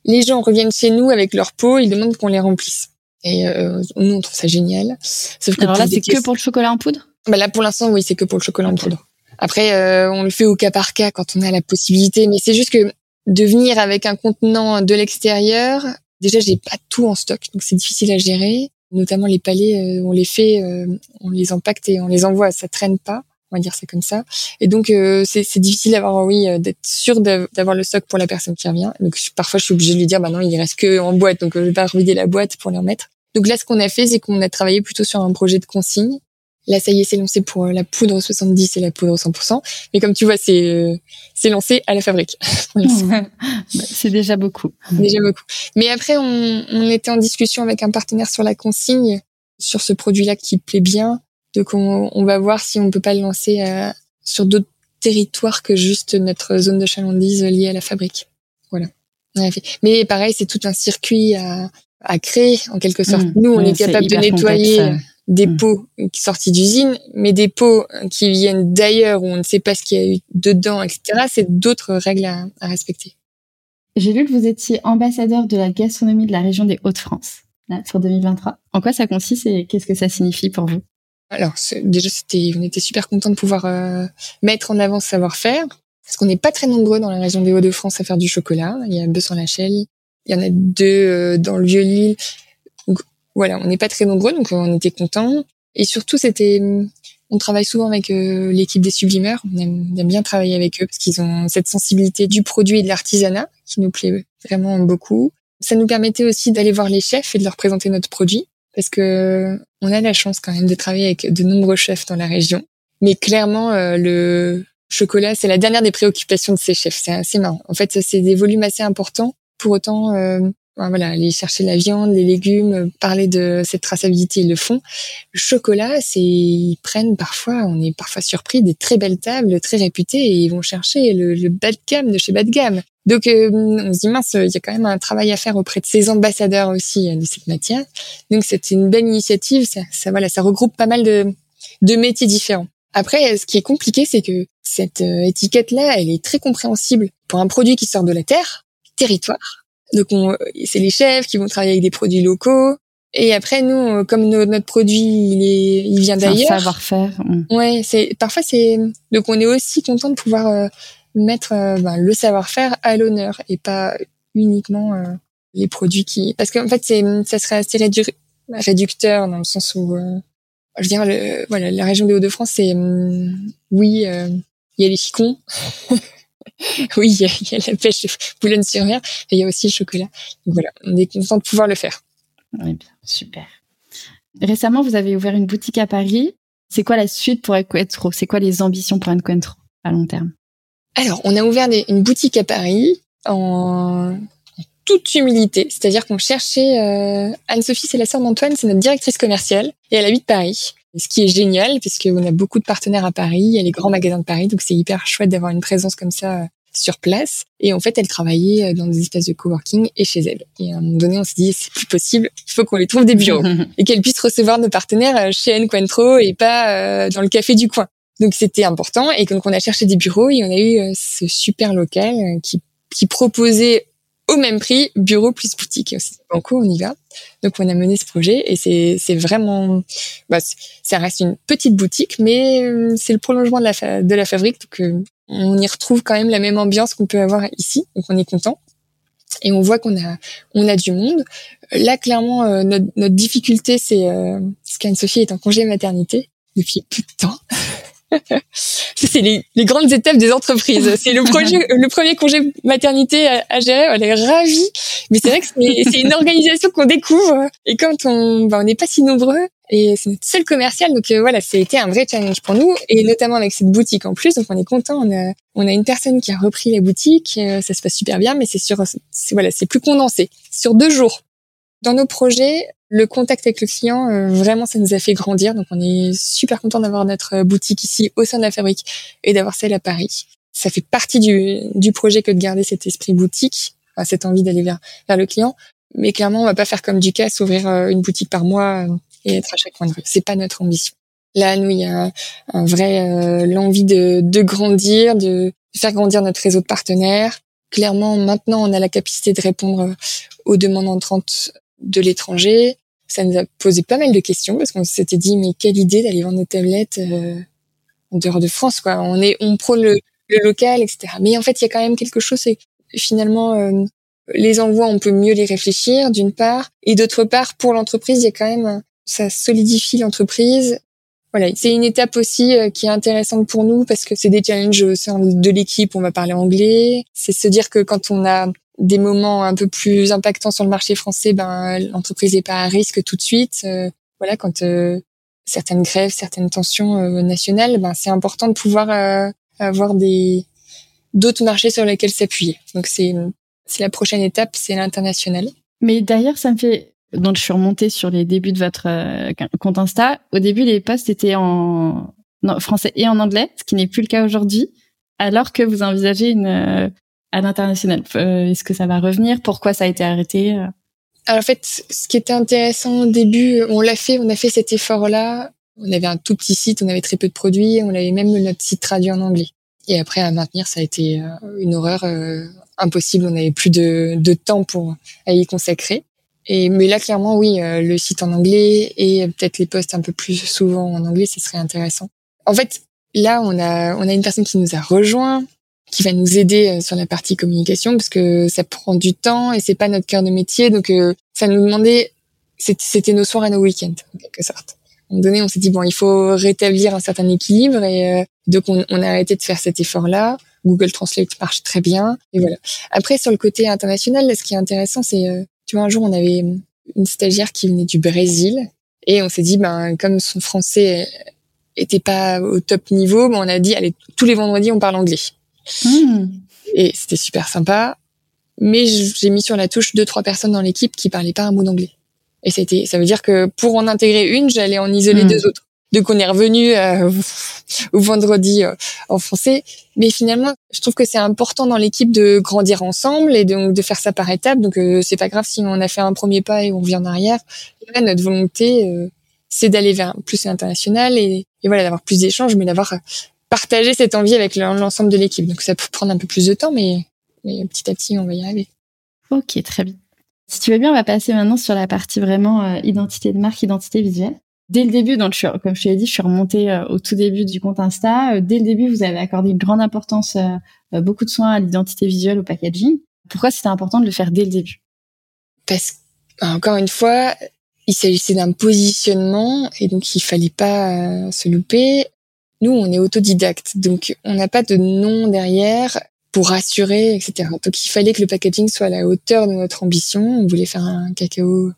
les gens reviennent chez nous avec leur pot, ils demandent qu'on les remplisse. Et euh, nous, on trouve ça génial. Sauf que Alors là, c'est que pour le chocolat en poudre? Bah Là, pour l'instant, oui, c'est que pour le chocolat en poudre. Après, euh, on le fait au cas par cas quand on a la possibilité. Mais c'est juste que de venir avec un contenant de l'extérieur, déjà, j'ai pas tout en stock, donc c'est difficile à gérer. Notamment les palets, euh, on les fait, euh, on les empacte et on les envoie, ça traîne pas on va dire c'est comme ça. Et donc euh, c'est difficile d'avoir oui d'être sûr d'avoir le stock pour la personne qui revient. Donc parfois je suis obligée de lui dire bah non il reste que en boîte donc je vais pas revider la boîte pour les remettre. Donc là ce qu'on a fait c'est qu'on a travaillé plutôt sur un projet de consigne. Là ça y est c'est lancé pour euh, la poudre 70 et la poudre 100%. Mais comme tu vois c'est euh, c'est lancé à la fabrique. C'est déjà beaucoup. Déjà beaucoup. Mais après on, on était en discussion avec un partenaire sur la consigne sur ce produit là qui plaît bien donc on, va voir si on peut pas le lancer euh, sur d'autres territoires que juste notre zone de chalandise liée à la fabrique. Voilà. Mais pareil, c'est tout un circuit à, à créer en quelque sorte. Mmh. Nous, on est capable de nettoyer des mmh. pots sortis d'usine, mais des pots qui viennent d'ailleurs où on ne sait pas ce qu'il y a eu dedans, etc. C'est d'autres règles à, à respecter. J'ai lu que vous étiez ambassadeur de la gastronomie de la région des Hauts-de-France sur 2023. En quoi ça consiste et qu'est-ce que ça signifie pour vous? Alors déjà c'était, on était super content de pouvoir euh, mettre en avant ce savoir-faire parce qu'on n'est pas très nombreux dans la région des Hauts-de-France à faire du chocolat. Il y a Besson-la-Chelle, il y en a deux euh, dans le Vieux-Lille. voilà, on n'est pas très nombreux donc on était contents. Et surtout c'était, on travaille souvent avec euh, l'équipe des sublimeurs. On aime, bien travailler avec eux parce qu'ils ont cette sensibilité du produit et de l'artisanat qui nous plaît vraiment beaucoup. Ça nous permettait aussi d'aller voir les chefs et de leur présenter notre produit parce que on a la chance quand même de travailler avec de nombreux chefs dans la région. Mais clairement, euh, le chocolat, c'est la dernière des préoccupations de ces chefs. C'est assez marrant. En fait, c'est des volumes assez importants. Pour autant, euh, voilà, aller chercher la viande, les légumes, parler de cette traçabilité, ils le font. Le chocolat, c'est ils prennent parfois, on est parfois surpris des très belles tables, très réputées, et ils vont chercher le, le bas de gamme de chez bas de gamme. Donc euh, on se dit mince, il y a quand même un travail à faire auprès de ces ambassadeurs aussi euh, de cette matière. Donc c'est une belle initiative, ça, ça, voilà, ça regroupe pas mal de, de métiers différents. Après, ce qui est compliqué, c'est que cette euh, étiquette-là, elle est très compréhensible pour un produit qui sort de la terre, territoire. Donc c'est les chefs qui vont travailler avec des produits locaux. Et après, nous, comme notre produit, il, est, il vient d'ailleurs. savoir-faire. Ouais, c'est parfois c'est. Donc on est aussi content de pouvoir mettre euh, ben, le savoir-faire à l'honneur et pas uniquement euh, les produits qui parce qu'en fait c'est ça serait assez réducteur dans le sens où euh, je veux dire le, voilà la région des Hauts-de-France c'est oui il y a les chicons oui il y, a, la pêche Boulogne-sur-Mer et il y a aussi le chocolat. Donc voilà on est content de pouvoir le faire. Oui, bien super. Récemment vous avez ouvert une boutique à Paris. C'est quoi la suite pour Equetro c'est quoi les ambitions pour Encuentro à long terme? Alors, on a ouvert une boutique à Paris en, toute humilité, c'est-à-dire qu'on cherchait euh, Anne-Sophie, c'est la sœur d'Antoine, c'est notre directrice commerciale et elle habite Paris. Ce qui est génial puisqu'on a beaucoup de partenaires à Paris, il y a les grands magasins de Paris, donc c'est hyper chouette d'avoir une présence comme ça sur place. Et en fait, elle travaillait euh, dans des espaces de coworking et chez elle. Et à un moment donné, on s'est dit, c'est plus possible, il faut qu'on lui trouve des bureaux. et qu'elle puisse recevoir nos partenaires euh, chez Enquentro et pas euh, dans le café du coin. Donc c'était important. Et donc on a cherché des bureaux et on a eu ce super local qui, qui proposait au même prix bureau plus boutique. En on y va. Donc on a mené ce projet et c'est vraiment bah, ça reste une petite boutique mais c'est le prolongement de la fabrique donc on y retrouve quand même la même ambiance qu'on peut avoir ici, donc on est content. Et on voit qu'on a du monde. Là, clairement, euh, notre, difficulté, c'est euh, qu'Anne-Sophie est en congé maternité depuis plus de temps. C'est les, les, grandes étapes des entreprises. C'est le projet, le premier congé maternité à, gérer. Elle est ravie, mais c'est vrai que c'est une organisation qu'on découvre. Et quand on, bah, on n'est pas si nombreux, et c'est notre seul commercial, donc euh, voilà, été un vrai challenge pour nous, et notamment avec cette boutique en plus. Donc on est content. On a, on a une personne qui a repris la boutique. Euh, ça se passe super bien, mais c'est sur, voilà, c'est plus condensé sur deux jours. Dans nos projets, le contact avec le client, euh, vraiment, ça nous a fait grandir. Donc, on est super content d'avoir notre boutique ici au sein de la fabrique et d'avoir celle à Paris. Ça fait partie du, du projet que de garder cet esprit boutique, cette envie d'aller vers, vers le client. Mais clairement, on va pas faire comme du casse, ouvrir euh, une boutique par mois euh, et être à chaque coin de rue. C'est pas notre ambition. Là, nous, il y a un vrai l'envie de, de grandir, de faire grandir notre réseau de partenaires. Clairement, maintenant, on a la capacité de répondre aux demandes entrantes de l'étranger ça nous a posé pas mal de questions parce qu'on s'était dit mais quelle idée d'aller vendre nos tablettes euh, en dehors de France quoi. On est on prône le, local etc. Mais en fait il y a quand même quelque chose c'est finalement euh, les envois on peut mieux les réfléchir d'une part et d'autre part pour l'entreprise il y a quand même ça solidifie l'entreprise. Voilà, c'est une étape aussi euh, qui est intéressante pour nous parce que c'est des challenges au sein de l'équipe, on va parler anglais. C'est se dire que quand on a des moments un peu plus impactants sur le marché français, ben l'entreprise n'est pas à risque tout de suite. Euh, voilà, quand euh, certaines grèves, certaines tensions euh, nationales, ben c'est important de pouvoir avoir des d'autres marchés sur lesquels s'appuyer. Donc c'est c'est la prochaine étape, c'est l'international. Mais d'ailleurs, ça me fait donc je suis remontée sur les débuts de votre compte Insta. Au début, les posts étaient en français et en anglais, ce qui n'est plus le cas aujourd'hui, alors que vous envisagez une à l'international euh, Est-ce que ça va revenir? Pourquoi ça a été arrêté? Alors en fait, ce qui était intéressant au début, on l'a fait, on a fait cet effort-là. On avait un tout petit site, on avait très peu de produits, on avait même notre site traduit en anglais. Et après, à maintenir, ça a été euh, une horreur euh, impossible. On n'avait plus de, de, temps pour à y consacrer. Et mais là, clairement, oui, le site en anglais et peut-être les posts un peu plus souvent en anglais, ce serait intéressant. En fait, là, on a on a une personne qui nous a rejoint, qui va nous aider euh, sur la partie communication parce que ça prend du temps et c'est pas notre cœur de métier. Donc euh, ça nous demandait, c'était nos soirs et nos week-ends en quelque sorte. À un moment donné, on s'est dit bon, il faut rétablir un certain équilibre et euh, donc on, on, a arrêté de faire cet effort-là. Google Translate marche très bien et voilà. Après sur le côté international, ce qui est intéressant, c'est tu vois un jour on avait une stagiaire qui venait du Brésil et on s'est dit ben comme son français était pas au top niveau, ben, on a dit allez tous les vendredis on parle anglais. Hmm. Et c'était super sympa. Mais j'ai mis sur la touche deux, trois personnes dans l'équipe qui parlaient pas un mot d'anglais. Et c'était, ça veut dire que pour en intégrer une, j'allais en isoler hmm. deux autres. Donc on est revenu euh, au vendredi euh, en français. Mais finalement, je trouve que c'est important dans l'équipe de grandir ensemble et donc de faire ça par étapes. Donc euh, c'est pas grave si on a fait un premier pas et on revient en arrière. Là, notre volonté, euh, c'est d'aller vers plus l'international et, et voilà d'avoir plus d'échanges, mais d'avoir partager cette envie avec l'ensemble de l'équipe. Donc ça peut prendre un peu plus de temps, mais, petit à petit, on va y arriver. Ok, très bien. Si tu veux bien, on va passer maintenant sur la partie vraiment euh, identité de marque, identité visuelle. Dès le début, donc comme je te l'ai dit, je suis remontée euh, au tout début du compte Insta. Euh, dès le début, vous avez accordé une grande importance, beaucoup de soins à l'identité visuelle, au packaging. Pourquoi c'était important de le faire dès le début? Parce encore une fois, il s'agissait d'un positionnement et donc il fallait pas se louper. Nous, on est autodidacte, donc on n'a pas de nom derrière pour rassurer, etc. Donc il fallait que le packaging soit à la hauteur de notre ambition. On voulait faire un cacao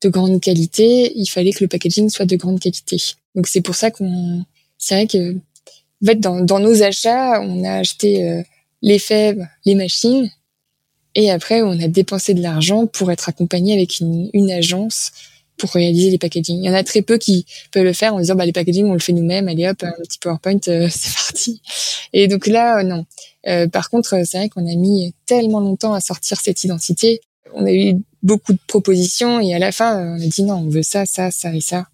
de grande qualité, il fallait que le packaging soit de grande qualité. Donc c'est pour ça qu'on, c'est vrai que En fait, dans, nos achats, on a acheté les fèves, les machines, et après, on a dépensé de l'argent pour être accompagné avec une, une, agence pour réaliser les packaging. Il y en a très peu qui peuvent le faire en disant, bah, les packaging, on le fait nous-mêmes. Allez hop, un petit PowerPoint, euh, c'est parti. Et donc là, euh, non. Euh, par contre, c'est vrai qu'on a mis tellement longtemps à sortir cette identité. On a eu beaucoup de propositions et à la fin, on a dit non, on veut ça, ça, ça et ça.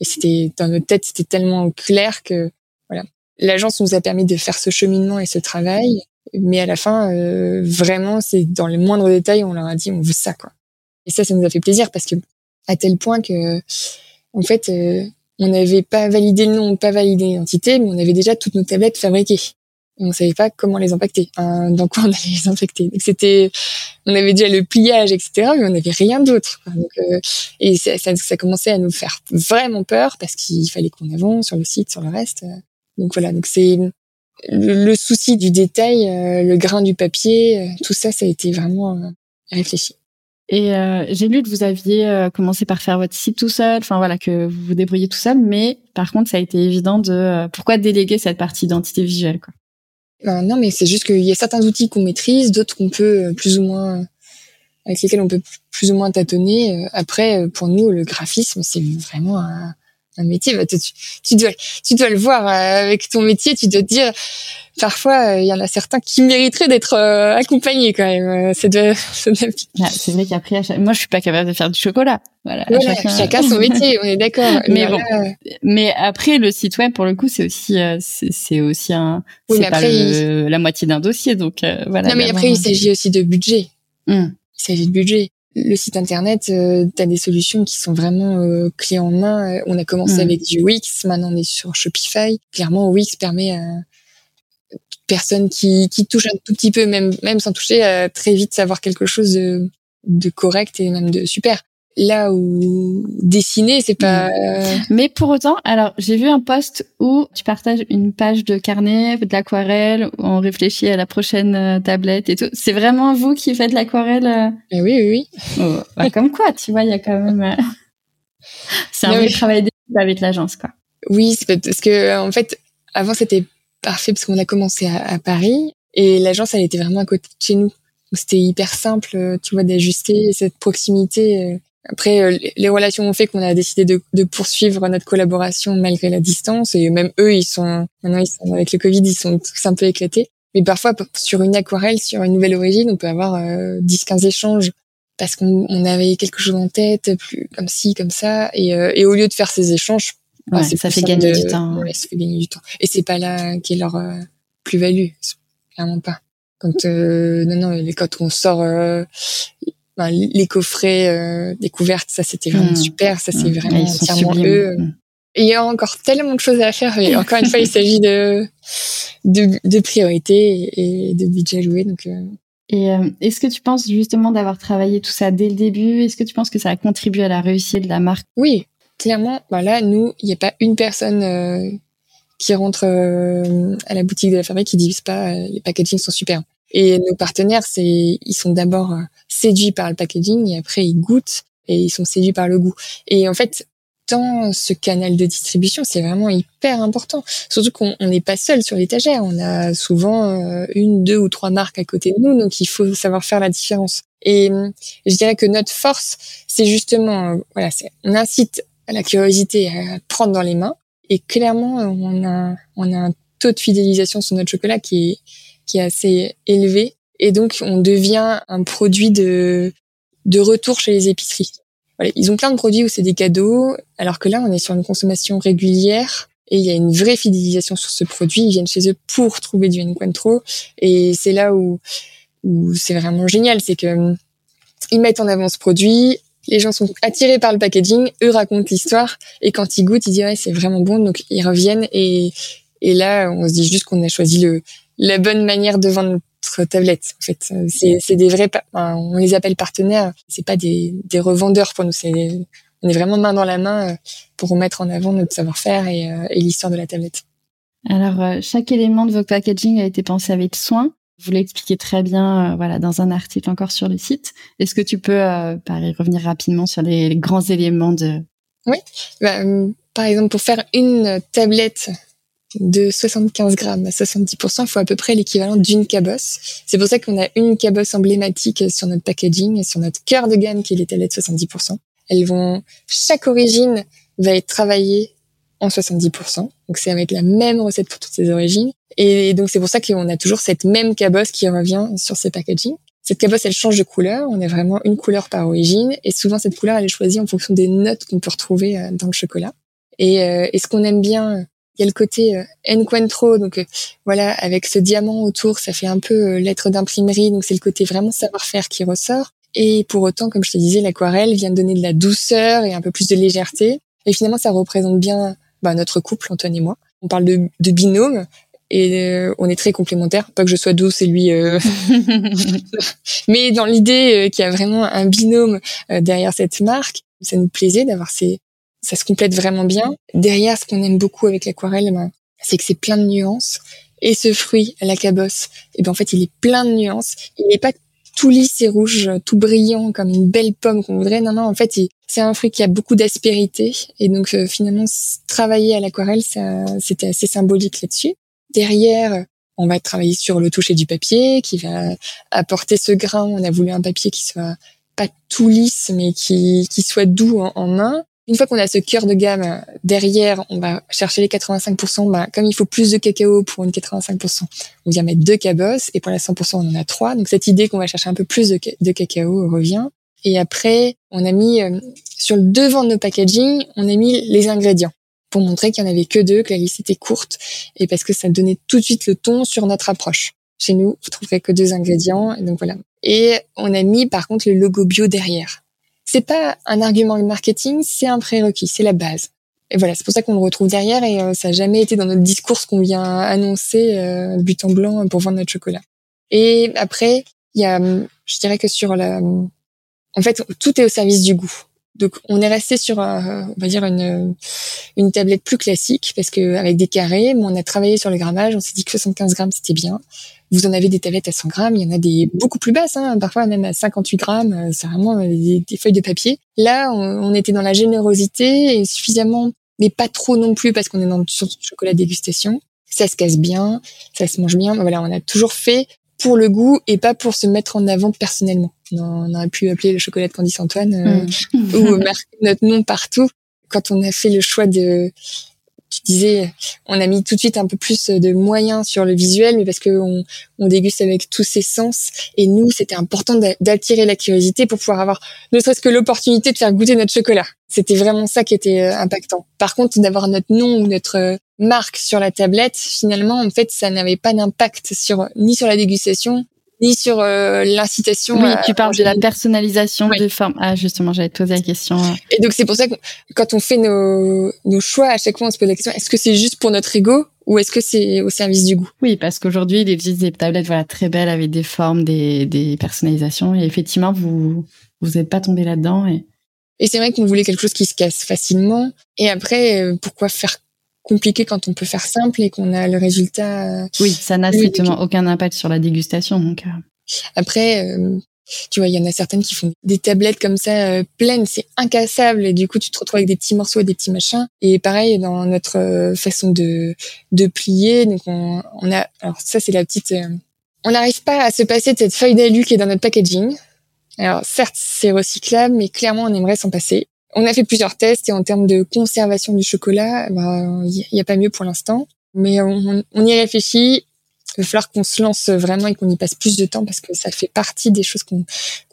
Et c'était dans notre tête, c'était tellement clair que voilà. L'agence nous a permis de faire ce cheminement et ce travail mais à la fin, euh, vraiment, c'est dans les moindres détails, on leur a dit on veut ça, quoi. Et ça, ça nous a fait plaisir parce que à tel point que, en fait, euh, on n'avait pas validé le nom, pas validé l'identité, mais on avait déjà toutes nos tablettes fabriquées. Et on savait pas comment les impacter, hein, dans quoi on allait les infecter. Donc c'était, on avait déjà le pliage, etc., mais on n'avait rien d'autre. Euh, et ça, ça, ça, commençait à nous faire vraiment peur parce qu'il fallait qu'on avance sur le site, sur le reste. Donc voilà, donc c'est le, souci du détail, euh, le grain du papier, euh, tout ça, ça a été vraiment réfléchi. Et j'ai lu que vous aviez commencé par faire votre site tout seul, enfin voilà, que vous vous débrouillez tout seul, mais par contre, ça a été évident de pourquoi déléguer cette partie identité visuelle, quoi? non, mais c'est juste qu'il y a certains outils qu'on maîtrise, d'autres qu'on peut plus ou moins avec lesquels on peut plus ou moins tâtonner. Après, pour nous, le graphisme, c'est vraiment un, un métier, bah, tu, tu, dois, tu dois le voir euh, avec ton métier, tu dois te dire, parfois, euh, il y en a certains qui mériteraient d'être euh, accompagnés quand même. C'est de, ah, c'est vrai qu'après, moi, je suis pas capable de faire du chocolat. Voilà, chacun... son métier, on est d'accord. mais bon, mais après, le site web, pour le coup, c'est aussi, c'est aussi un, c'est pas la moitié d'un dossier, donc voilà. Non, mais après, il s'agit aussi de budget. Hum. Il s'agit de budget le site internet, euh, tu as des solutions qui sont vraiment euh, clés en main. Euh, on a commencé mm. avec du Wix, maintenant on est sur Shopify. Clairement, Wix permet à toute personne qui, qui touche un tout petit peu, même, même sans toucher, à très vite savoir quelque chose de, de correct et même de super là où dessiner c'est pas mm. mais pour autant alors j'ai vu un post où tu partages une page de carnet de l'aquarelle où on réfléchit à la prochaine euh, tablette et tout. C'est vraiment vous qui faites l'aquarelle euh? Eh oui oui oui. Oh, bah, comme quoi tu vois il y a quand même euh, c'est un vrai travail d'équipe avec l'agence quoi. Oui c'est parce que en fait avant c'était parfait parce qu'on a commencé à, à Paris et l'agence elle était vraiment à côté de chez nous. C'était hyper simple, tu vois, d'ajuster cette proximité après, euh, les relations ont fait qu'on a décidé de, de, poursuivre notre collaboration malgré la distance. Et même eux, ils sont maintenant, ils sont, avec le Covid, ils sont tous un peu éclatés. Mais parfois, sur une aquarelle, sur une nouvelle origine, on peut avoir euh, 10-15 échanges parce qu'on on avait quelque chose en tête, plus comme ci, comme ça. Et, euh, et au lieu de faire ces échanges, bah, ça fait gagner du temps. Ouais, ça fait gagner du temps. Et c'est pas là qui est leur euh, plus-value, clairement pas. Quand non, non, quand on sort les coffrets euh, découvertes, ça c'était vraiment mmh. super, ça c'est mmh. vraiment entièrement eux. Mmh. Et il y a encore tellement de choses à faire. Mais encore une fois, il s'agit de, de, de priorités et de budget loué. Donc, euh. Et euh, est-ce que tu penses justement d'avoir travaillé tout ça dès le début? Est-ce que tu penses que ça a contribué à la réussite de la marque? Oui, clairement. Bah là, nous, il n'y a pas une personne euh, qui rentre à la boutique de la fabrique qui dit pas les packaging sont super. Et nos partenaires, c'est, ils sont d'abord euh, séduits par le packaging et après ils goûtent et ils sont séduits par le goût. Et en fait, dans ce canal de distribution, c'est vraiment hyper important. Surtout qu'on n'est pas seul sur l'étagère. On a souvent euh, une, deux ou trois marques à côté de nous, donc il faut savoir faire la différence. Et euh, je dirais que notre force, c'est justement, voilà, on incite à la curiosité à prendre dans les mains. Et clairement, on a un taux de fidélisation sur notre chocolat qui est qui est assez élevé. Et donc, on devient un produit de, de retour chez les épiceries. Ils ont plein de produits où c'est des cadeaux, alors que là, on est sur une consommation régulière et il y a une vraie fidélisation sur ce produit. Ils viennent chez eux pour trouver du Encuentro. Et c'est là où, où c'est vraiment génial, c'est que ils mettent en avant ce produit, les gens sont attirés par le packaging, eux racontent l'histoire, et quand ils goûtent, ils disent ouais, c'est vraiment bon, donc ils reviennent, et, et là, on se dit juste qu'on a choisi le, la bonne manière de vendre notre tablette. En fait, c'est, c'est des vrais, on les appelle partenaires. C'est pas des, des revendeurs pour nous. C'est, on est vraiment main dans la main euh, pour mettre en avant notre savoir-faire et, euh, et l'histoire de la tablette. Alors, euh, chaque élément de votre packaging a été pensé avec soin. Vous l'expliquez très bien, voilà, dans un article encore sur le site. Est-ce que tu peux, euh, revenir rapidement sur les, grands éléments de Oui. Bah, par exemple, pour faire une tablette de 75 grammes à 70%, il faut à peu près l'équivalent d'une cabosse. C'est pour ça qu'on a une cabosse emblématique sur notre packaging, sur notre cœur de gamme qui est l'étalette de 70%. Elles vont, chaque origine va être travaillée en 70%. Donc c'est avec la même recette pour toutes ces origines. Et donc c'est pour ça qu'on a toujours cette même cabosse qui revient sur ces packaging. Cette cabosse, elle change de couleur. On a vraiment une couleur par origine. Et souvent, cette couleur, elle est choisie en fonction des notes qu'on peut retrouver euh, dans le chocolat. Et, euh, et ce qu'on aime bien, il y a le côté euh, Encuentro. Donc voilà, avec ce diamant autour, ça fait un peu lettre d'imprimerie. Donc c'est le côté vraiment savoir-faire qui ressort. Et pour autant, comme je te disais, l'aquarelle vient donner de la douceur et un peu plus de légèreté. Et finalement, ça représente bien bah, notre couple, Antoine et moi. On parle de, de binôme et euh, on est très complémentaires. Pas que je sois douce et lui, euh... mais dans l'idée euh, qu'il y a vraiment un binôme euh, derrière cette marque, ça nous plaisait d'avoir ces, ça se complète vraiment bien. Derrière, ce qu'on aime beaucoup avec l'aquarelle, ben, c'est que c'est plein de nuances. Et ce fruit, la cabosse, et eh ben en fait, il est plein de nuances. Il n'est pas tout lisse et rouge, tout brillant comme une belle pomme qu'on voudrait. Non, non, en fait, c'est un fruit qui a beaucoup d'aspérité. Et donc, finalement, travailler à l'aquarelle, c'était assez symbolique là-dessus. Derrière, on va travailler sur le toucher du papier qui va apporter ce grain. On a voulu un papier qui soit pas tout lisse, mais qui, qui soit doux en, main. Une fois qu'on a ce cœur de gamme derrière, on va chercher les 85%. Bah, comme il faut plus de cacao pour une 85%, on vient mettre deux cabosses et pour la 100%, on en a trois. Donc cette idée qu'on va chercher un peu plus de, de cacao revient. Et après, on a mis euh, sur le devant de nos packaging, on a mis les ingrédients pour montrer qu'il n'y en avait que deux, que la liste était courte, et parce que ça donnait tout de suite le ton sur notre approche. Chez nous, vous trouverez que deux ingrédients, et donc voilà. Et on a mis par contre le logo bio derrière. C'est pas un argument de marketing, c'est un prérequis, c'est la base. Et voilà, c'est pour ça qu'on le retrouve derrière et euh, ça n'a jamais été dans notre discours qu'on vient annoncer euh, but en blanc pour vendre notre chocolat. Et après, il y a, je dirais que sur la, en fait, tout est au service du goût. Donc on est resté sur, on va dire une une tablette plus classique parce que avec des carrés, mais on a travaillé sur le grammage. On s'est dit que 75 grammes c'était bien. Vous en avez des tablettes à 100 grammes, il y en a des beaucoup plus basses, hein, parfois même à 58 grammes. C'est vraiment des, feuilles de papier. Là, on, était dans la générosité et suffisamment, mais pas trop non plus parce qu'on est dans le chocolat dégustation. Ça se casse bien, ça se mange bien. Voilà, on a toujours fait pour le goût et pas pour se mettre en avant personnellement. On aurait pu appeler le chocolat de Candice Antoine euh, mm. ou marquer notre nom partout. Quand on a fait le choix de, tu disais, on a mis tout de suite un peu plus de moyens sur le visuel, mais parce que on, on déguste avec tous ses sens. Et nous, c'était important d'attirer la curiosité pour pouvoir avoir ne serait-ce que l'opportunité de faire goûter notre chocolat. C'était vraiment ça qui était euh, impactant. Par contre, d'avoir notre nom ou notre euh, marque sur la tablette, finalement, en fait, ça n'avait pas d'impact sur ni sur la dégustation, ni sur euh, l'incitation. Oui, tu parles de la personnalisation de forme. Ah, justement, j'avais posé la question. Et donc, c'est pour ça que quand on fait nos, nos choix, à chaque fois, on se pose la question, est-ce que c'est juste pour notre ego ou est-ce que c'est au service du goût? Oui, parce qu'aujourd'hui, il existe des tablettes voilà, très belles avec des formes, des, des personnalisations. Et effectivement, vous vous n'êtes pas tombé là-dedans. Et, et c'est vrai qu'on voulait quelque chose qui se casse facilement. Et après, euh, pourquoi faire compliqué quand on peut faire simple et qu'on a le résultat. Euh, oui, ça n'a strictement aucun impact sur la dégustation. Donc euh. après, euh, tu vois, il y en a certaines qui font des tablettes comme ça pleines, c'est incassable et du coup tu te retrouves avec des petits morceaux et des petits machins. Et pareil dans notre façon de de plier, donc on, on a, alors ça c'est la petite, on n'arrive pas à se passer de cette feuille d'alu qui est dans notre packaging. Alors certes c'est recyclable, mais clairement on aimerait s'en passer. On a fait plusieurs tests et en termes de conservation du chocolat, il bah, n'y a pas mieux pour l'instant. Mais on, y réfléchit. Il va falloir qu'on se lance vraiment et qu'on y passe plus de temps parce que ça fait partie des choses qu'on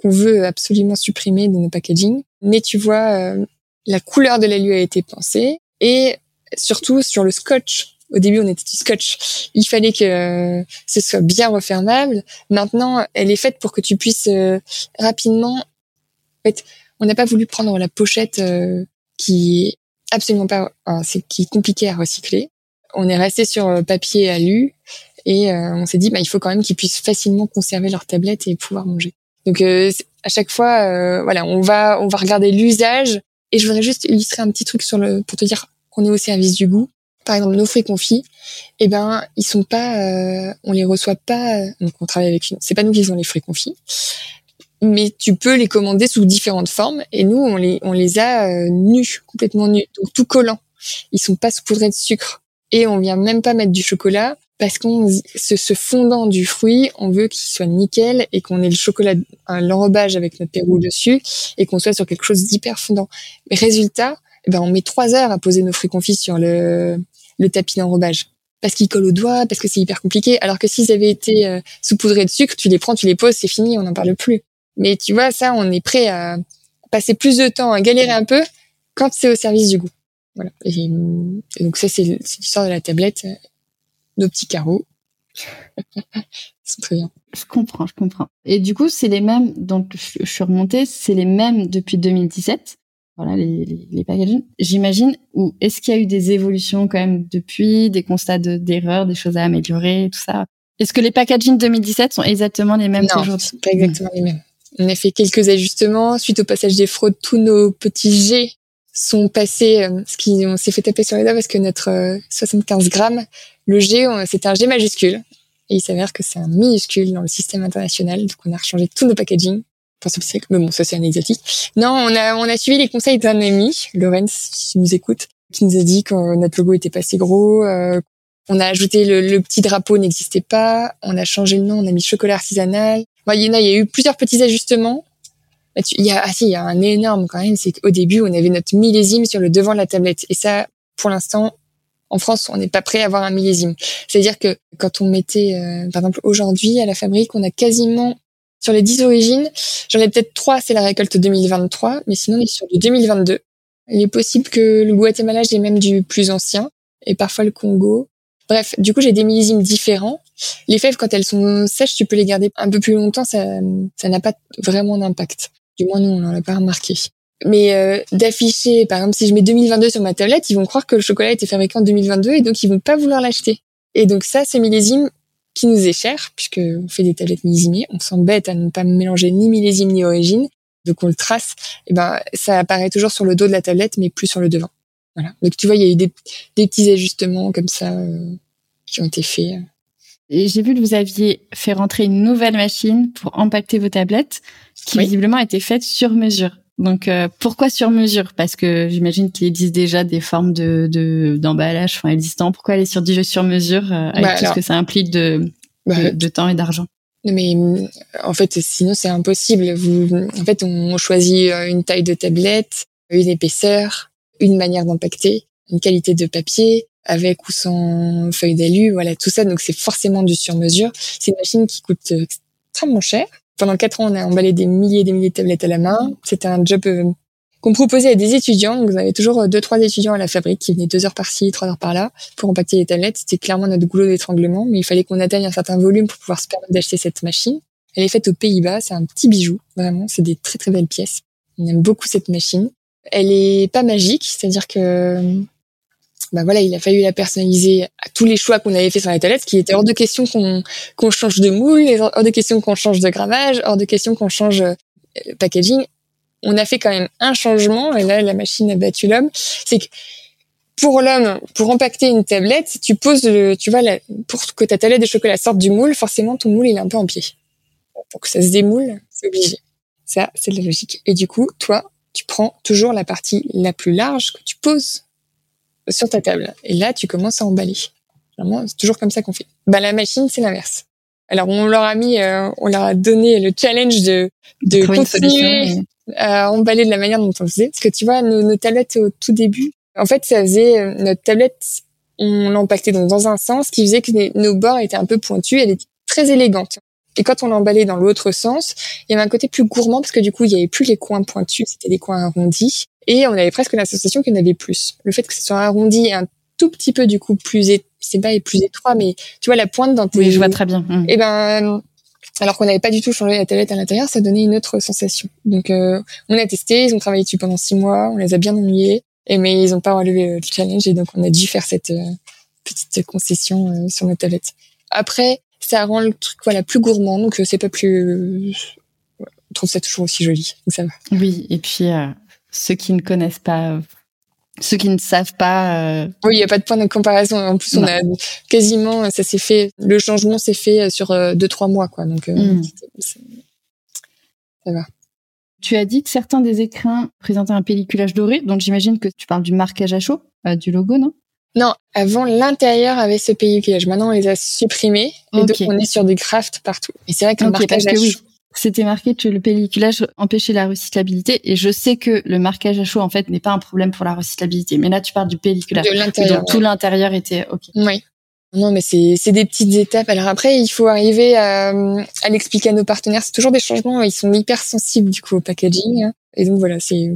veut absolument supprimer de nos packaging. Mais tu vois, euh, la couleur de l'alu a été pensée et surtout sur le scotch. Au début, on était du scotch. Il fallait que ce soit bien refermable. Maintenant, elle est faite pour que tu puisses euh, rapidement. On n'a pas voulu prendre la pochette euh, qui est absolument pas, c'est qui est compliqué à recycler. On est resté sur euh, papier alu et euh, on s'est dit bah il faut quand même qu'ils puissent facilement conserver leur tablette et pouvoir manger. Donc à chaque fois, voilà, on va on va regarder l'usage et je voudrais juste illustrer un petit truc sur le pour te dire qu'on est au service du goût. Par exemple, nos fruits confits, eh ben ils sont pas, on les reçoit pas. Donc on travaille avec une, c'est pas nous qui faisons les fruits confits mais tu peux les commander sous différentes formes. Et nous, on les, on les a euh, nus, complètement nus, donc tout collants. Ils sont pas saupoudrés de sucre. Et on vient même pas mettre du chocolat parce qu'on ce, ce fondant du fruit, on veut qu'il soit nickel et qu'on ait le chocolat, l'enrobage avec notre pérou dessus et qu'on soit sur quelque chose d'hyper fondant. Mais résultat, eh ben on met trois heures à poser nos fruits confits sur le, le tapis d'enrobage parce qu'ils collent au doigt, parce que c'est hyper compliqué. Alors que s'ils avaient été euh, saupoudrés de sucre, tu les prends, tu les poses, c'est fini, on n'en parle plus. Mais tu vois, ça, on est prêt à passer plus de temps à galérer un peu quand c'est au service du goût. Voilà. Et, donc ça, c'est l'histoire de la tablette nos petits carreaux. c'est très bien. Je comprends, je comprends. Et du coup, c'est les mêmes, donc je, suis remontée, c'est les mêmes depuis 2017. Voilà, les, les, les packaging, j'imagine. Ou est-ce qu'il y a eu des évolutions quand même depuis, des constats d'erreurs, des choses à améliorer, tout ça? Est-ce que les packaging 2017 sont exactement les mêmes qu'aujourd'hui? Non, pas exactement les mêmes. On a fait quelques ajustements suite au passage des fraudes. Tous nos petits jets sont passés, euh, ce qui on s'est fait taper sur les doigts parce que notre 75 euh, grammes le G, c'est un G majuscule. Et il s'avère que c'est un minuscule dans le système international. Donc, on a rechangé tous nos packaging. Pour ce mais bon, ça, c'est anecdotique. Non, on a, on a suivi les conseils d'un ami, Lorenz, si tu nous écoutes, qui nous a dit que notre logo était pas si gros. Euh, on a ajouté le, petit drapeau n'existait pas. On a changé le nom, on a mis chocolat artisanal. Il y en a, il y a eu plusieurs petits ajustements. Il y a, ah si, il y a un énorme quand même, c'est qu'au début, on avait notre millésime sur le devant de la tablette. Et ça, pour l'instant, en France, on n'est pas prêt à avoir un millésime. C'est-à-dire que quand on mettait, euh, par exemple, aujourd'hui à la fabrique, on a quasiment sur les 10 origines, j'en ai peut-être trois, c'est la récolte 2023, mais sinon on est sur du 2022. Il est possible que le Guatemala, j'ai même du plus ancien, et parfois le Congo. Bref, du coup, j'ai des millésimes différents. Les fèves, quand elles sont sèches, tu peux les garder un peu plus longtemps, ça ça n'a pas vraiment d'impact. Du moins, nous, on n'en a pas remarqué mais euh, d'afficher, par exemple, si je mets 2022 sur ma tablette, ils vont croire que le chocolat a été fabriqué en 2022 et donc ils vont pas vouloir l'acheter. Et donc ça, c'est millésime qui nous est cher puisque on fait des tablettes millésimées, on s'embête à ne pas mélanger ni millésime ni origine, donc on le trace. Et ben ça apparaît toujours sur le dos de la tablette, mais plus sur le devant. Voilà. Donc tu vois, il y a eu des, des petits ajustements comme ça euh, qui ont été faits. J'ai vu que vous aviez fait rentrer une nouvelle machine pour impacter vos tablettes, qui visiblement a été faite sur mesure. Donc euh, pourquoi sur mesure? Parce que j'imagine qu'il existe déjà des formes de d'emballage enfin, existants. Pourquoi aller sur du jeu sur mesure euh, avec bah, tout ce que ça implique de, bah, de, temps et d'argent? Mais en fait, sinon c'est impossible. Vous, en fait, on choisit euh, une taille de tablette, une épaisseur, une manière d'impacter, une qualité de papier, avec ou sans feuille d'alu, voilà tout ça. Donc c'est forcément du sur mesure. C'est une machine qui coûte extrêmement cher pendant quatre ans, on a emballé des milliers et des milliers de tablettes à la main. C'était un job euh, qu'on proposait à des étudiants. Donc, vous avez toujours euh, deux, trois étudiants à la fabrique qui venaient deux heures par-ci, trois heures par-là pour empaqueter les tablettes. C'était clairement notre goulot d'étranglement, mais il fallait qu'on atteigne un certain volume pour pouvoir se permettre d'acheter cette machine. Elle est faite aux Pays-Bas. C'est un petit bijou, vraiment. C'est des très, très belles pièces. On aime beaucoup cette machine. Elle est pas magique, c'est-à-dire que bah voilà, il a fallu la personnaliser à tous les choix qu'on avait fait sur la tablette, qui était hors de question qu'on qu'on change de moule, hors de question qu'on change de gravage, hors de question qu'on change euh, le packaging. On a fait quand même un changement, et là, la machine a battu l'homme. C'est que pour l'homme, pour impacter une tablette, tu poses le, tu vois, pour que ta tablette de chocolat sorte du moule, forcément, ton moule, il est un peu en pied. Pour que ça se démoule, c'est obligé. Ça, c'est la logique. Et du coup, toi, tu prends toujours la partie la plus large que tu poses sur ta table. Et là, tu commences à emballer. Vraiment, c'est toujours comme ça qu'on fait. Bah, la machine, c'est l'inverse. Alors, on leur a mis, euh, on leur a donné le challenge de, de continuer à emballer de la manière dont on le faisait. Parce que tu vois, nos, tablettes au tout début, en fait, ça faisait, euh, notre tablette, on l'empactait donc dans un sens, qui faisait que nos bords étaient un peu pointus, elle était très élégante. Et quand on l'emballait dans l'autre sens, il y avait un côté plus gourmand parce que du coup, il y avait plus les coins pointus, c'était des coins arrondis. Et on avait presque la sensation qu'il y en avait plus. Le fait que ce soit arrondi et un tout petit peu du coup plus, c'est pas plus étroit, mais tu vois la pointe dans tes. Oui, je vois très bien. Et eh ben, alors qu'on n'avait pas du tout changé la tablette à l'intérieur, ça donnait une autre sensation. Donc euh, on a testé, ils ont travaillé dessus pendant six mois, on les a bien ennuyés, et mais ils ont pas relevé le challenge et donc on a dû faire cette euh, petite concession euh, sur notre tablette. Après, ça rend le truc voilà plus gourmand, donc c'est pas plus. On trouve ça toujours aussi joli, ça va. Oui, et puis ceux qui ne connaissent pas, ceux qui ne savent pas. Euh, oui, il n'y a pas de point de comparaison. En plus, on a quasiment, ça s'est fait, le changement s'est fait sur euh, deux trois mois, quoi. Donc, euh, hmm. ça va. Tu as dit que certains des écrins présentaient un pelliculage doré, donc j'imagine que tu parles du marquage à chaud, du logo, non? Non, avant l'intérieur avait ce pelliculage. Maintenant on les a supprimés et donc on est sur du craft partout. Et c'est vrai que le marquage à chaud, c'était marqué que le pelliculage empêchait la recyclabilité et je sais que le marquage à chaud en fait n'est pas un problème pour la recyclabilité. Mais là tu parles du pelliculage. De l'intérieur. Donc tout l'intérieur était ok. Oui. Non, mais c'est c'est des petites étapes. Alors après, il faut arriver à, à l'expliquer à nos partenaires. C'est toujours des changements. Ils sont hyper sensibles du coup au packaging. Hein. Et donc voilà, c'est.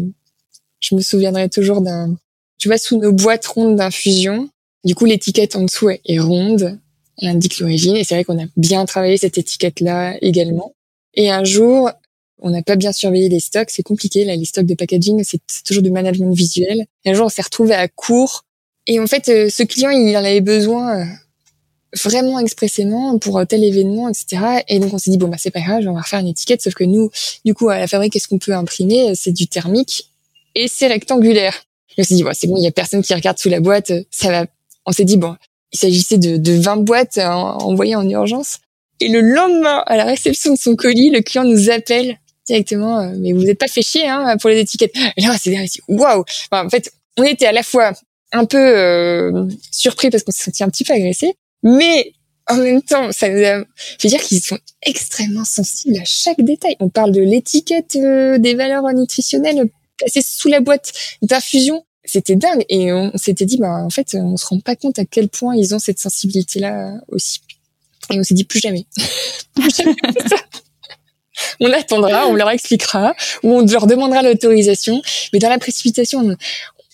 Je me souviendrai toujours d'un. Tu vois, sous nos boîtes rondes d'infusion, du coup l'étiquette en dessous est ronde. Elle indique l'origine. Et c'est vrai qu'on a bien travaillé cette étiquette-là également. Et un jour, on n'a pas bien surveillé les stocks. C'est compliqué là, les stocks de packaging. C'est toujours du management visuel. Et un jour, on s'est retrouvé à court. Et en fait, euh, ce client, il en avait besoin euh, vraiment expressément pour tel événement, etc. Et donc on s'est dit bon bah c'est pas grave, on va refaire une étiquette. Sauf que nous, du coup à la fabrique, qu'est-ce qu'on peut imprimer? C'est du thermique et c'est rectangulaire. Et on s'est dit bon c'est bon, il y a personne qui regarde sous la boîte, ça va. On s'est dit bon, il s'agissait de, de 20 boîtes envoyées en urgence. Et le lendemain, à la réception de son colis, le client nous appelle directement, euh, mais vous n'êtes pas fait chier hein, pour les étiquettes. Et là, c'est waouh. en fait, on était à la fois un peu euh, surpris parce qu'on s'est senti un petit peu agressé, mais en même temps, ça nous a fait dire qu'ils sont extrêmement sensibles à chaque détail. On parle de l'étiquette euh, des valeurs nutritionnelles placées sous la boîte d'infusion. C'était dingue. Et on s'était dit, bah, en fait, on se rend pas compte à quel point ils ont cette sensibilité-là aussi. Et on s'est dit, plus jamais. plus jamais on attendra, on leur expliquera, ou on leur demandera l'autorisation. Mais dans la précipitation,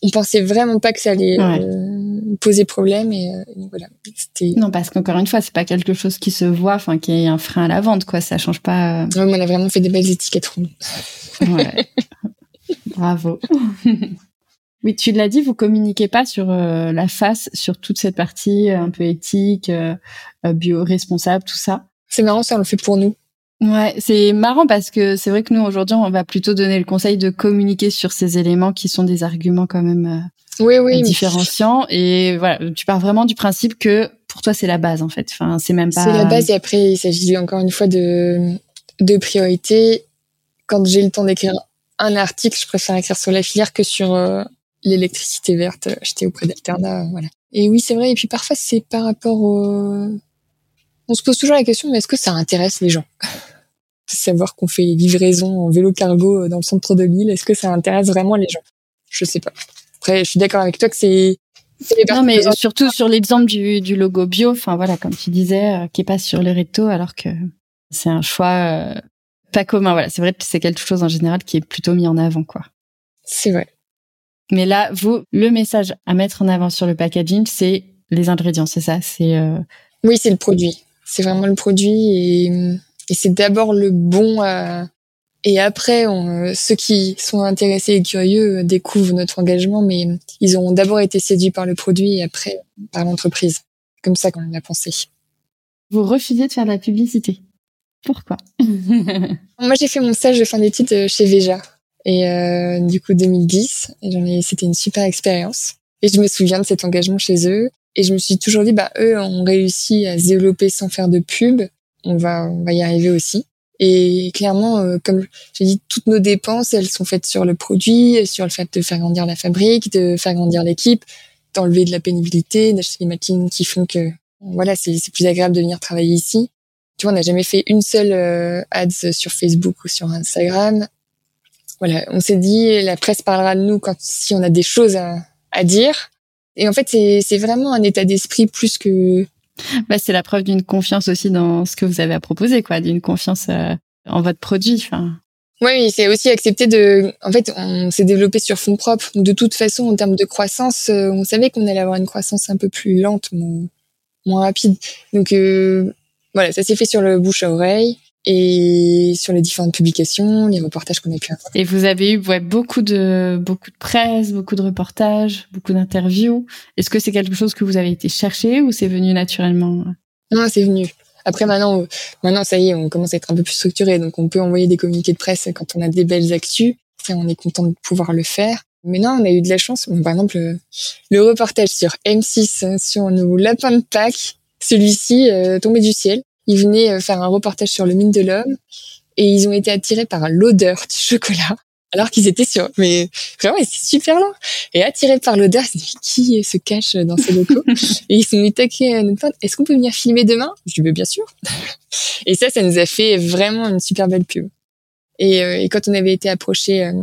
on pensait vraiment pas que ça allait euh, poser problème et, euh, voilà non parce qu'encore une fois c'est pas quelque chose qui se voit enfin qui est un frein à la vente quoi ça change pas euh. on a vraiment fait des belles étiquettes rondes ouais. bravo oui tu l'as dit vous communiquez pas sur la face sur toute cette partie un peu éthique bio responsable tout ça c'est marrant ça on le fait pour nous Ouais, c'est marrant parce que c'est vrai que nous aujourd'hui on va plutôt donner le conseil de communiquer sur ces éléments qui sont des arguments quand même euh, oui, oui, différenciants et voilà, tu pars vraiment du principe que pour toi c'est la base en fait. Enfin, c'est même pas C'est la base et après il s'agit encore une fois de de priorité. Quand j'ai le temps d'écrire un article, je préfère écrire sur la filière que sur euh, l'électricité verte achetée auprès d'Alterna, voilà. Et oui, c'est vrai et puis parfois c'est par rapport au on se pose toujours la question, mais est-ce que ça intéresse les gens? De savoir qu'on fait livraison en vélo cargo dans le centre de l'île Est-ce que ça intéresse vraiment les gens? Je sais pas. Après, je suis d'accord avec toi que c'est non, mais surtout sur l'exemple du, du, logo bio, enfin voilà, comme tu disais, euh, qui est pas sur le recto, alors que c'est un choix euh, pas commun. Voilà, c'est vrai que c'est quelque chose en général qui est plutôt mis en avant, quoi. C'est vrai. Mais là, vous, le message à mettre en avant sur le packaging, c'est les ingrédients, c'est ça? C'est euh, oui, c'est le produit c'est vraiment le produit et, et c'est d'abord le bon euh, et après on, ceux qui sont intéressés et curieux découvrent notre engagement mais ils ont d'abord été séduits par le produit et après par l'entreprise comme ça qu'on a pensé vous refusez de faire de la publicité? Pourquoi? Moi j'ai fait mon stage de fin d'études euh, chez Veja et euh, du coup 2010 et j'en ai c'était une super expérience et je me souviens de cet engagement chez eux et je me suis toujours dit, bah, eux ont réussi à se développer sans faire de pub. On va, on va y arriver aussi. Et clairement, euh, comme j'ai dit, toutes nos dépenses, elles sont faites sur le produit, sur le fait de faire grandir la fabrique, de faire grandir l'équipe, d'enlever de la pénibilité, d'acheter des machines qui font que, voilà, c'est plus agréable de venir travailler ici. Tu vois, on n'a jamais fait une seule euh, ads sur Facebook ou sur Instagram. Voilà, on s'est dit, la presse parlera de nous quand si on a des choses à, à dire. Et en fait, c'est vraiment un état d'esprit plus que. Bah, c'est la preuve d'une confiance aussi dans ce que vous avez à proposer, quoi, d'une confiance euh, en votre produit. Enfin. Oui, c'est aussi accepter de. En fait, on s'est développé sur fonds propres. De toute façon, en termes de croissance, euh, on savait qu'on allait avoir une croissance un peu plus lente, moins, rapide. Donc euh, voilà, ça s'est fait sur le bouche à oreille et sur les différentes publications, les reportages qu'on a pu avoir. Et vous avez eu ouais, beaucoup de beaucoup de presse, beaucoup de reportages, beaucoup d'interviews. Est-ce que c'est quelque chose que vous avez été chercher ou c'est venu naturellement? Non, c'est venu. Après maintenant, maintenant ça y est, on commence à être un peu plus structuré, donc on peut envoyer des communiqués de presse quand on a des belles actus. Après, on est content de pouvoir le faire. Mais non, on a eu de la chance. par exemple, le reportage sur M6 sur nos lapins de Pâques, celui-ci euh, tombé du ciel. Ils venaient euh, faire un reportage sur le mine de l'homme et ils ont été attirés par l'odeur du chocolat. alors qu'ils étaient sur, mais vraiment, étaient super loin. Et attirés par l'odeur, ils se qui se cache dans ces locaux? et ils sont mis à notre Est-ce qu'on peut venir filmer demain? Je dis, bien sûr. et ça, ça nous a fait vraiment une super belle pub. Et, euh, et quand on avait été approché euh,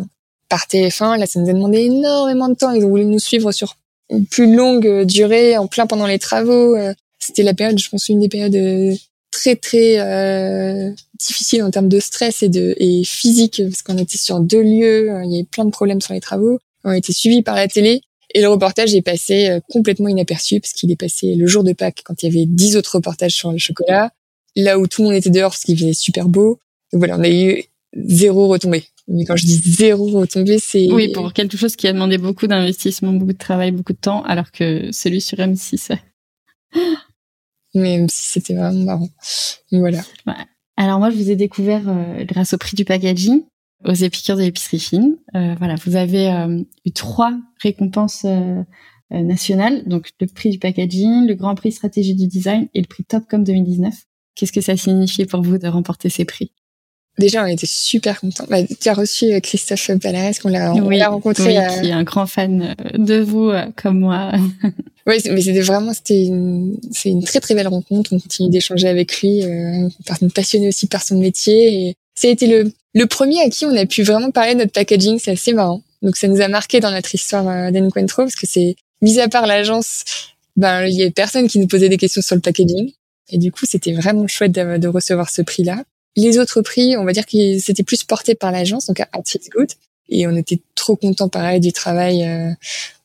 par TF1, là, ça nous a demandé énormément de temps. Ils ont voulu nous suivre sur une plus longue durée, en plein pendant les travaux. Euh, c'était la période, je pense, une des périodes très très euh, difficile en termes de stress et de et physique parce qu'on était sur deux lieux, il y avait plein de problèmes sur les travaux. On a été suivis par la télé et le reportage est passé euh, complètement inaperçu parce qu'il est passé le jour de Pâques quand il y avait dix autres reportages sur le chocolat, là où tout le monde était dehors parce qu'il faisait super beau. Donc voilà, on a eu zéro retombée. Mais quand je dis zéro retombée, c'est oui pour quelque chose qui a demandé beaucoup d'investissement, beaucoup de travail, beaucoup de temps, alors que celui sur M6 même si c'était vraiment marrant. voilà. Alors moi, je vous ai découvert euh, grâce au prix du packaging aux épicures de l'épicerie fine. Euh, voilà, vous avez euh, eu trois récompenses nationales, donc le prix du packaging, le Grand Prix stratégie du design et le prix Topcom 2019. Qu'est-ce que ça signifiait pour vous de remporter ces prix? Déjà, on était super contents. Bah, tu as reçu Christophe Palares, qu'on l'a rencontré. qui est un grand fan de vous, comme moi. Oui, mais c'était vraiment, c'était une, c'est une très très belle rencontre. On continue d'échanger avec lui, euh, passionné aussi par son métier. Et ça a été le, le premier à qui on a pu vraiment parler de notre packaging. C'est assez marrant. Donc ça nous a marqué dans notre histoire euh, d'Enquentro parce que c'est, mis à part l'agence, ben il y avait personne qui nous posait des questions sur le packaging. Et du coup, c'était vraiment chouette de, recevoir ce prix-là. Les autres prix, on va dire que c'était plus porté par l'agence, donc à Artist Good et on était trop contents pareil du travail. Euh.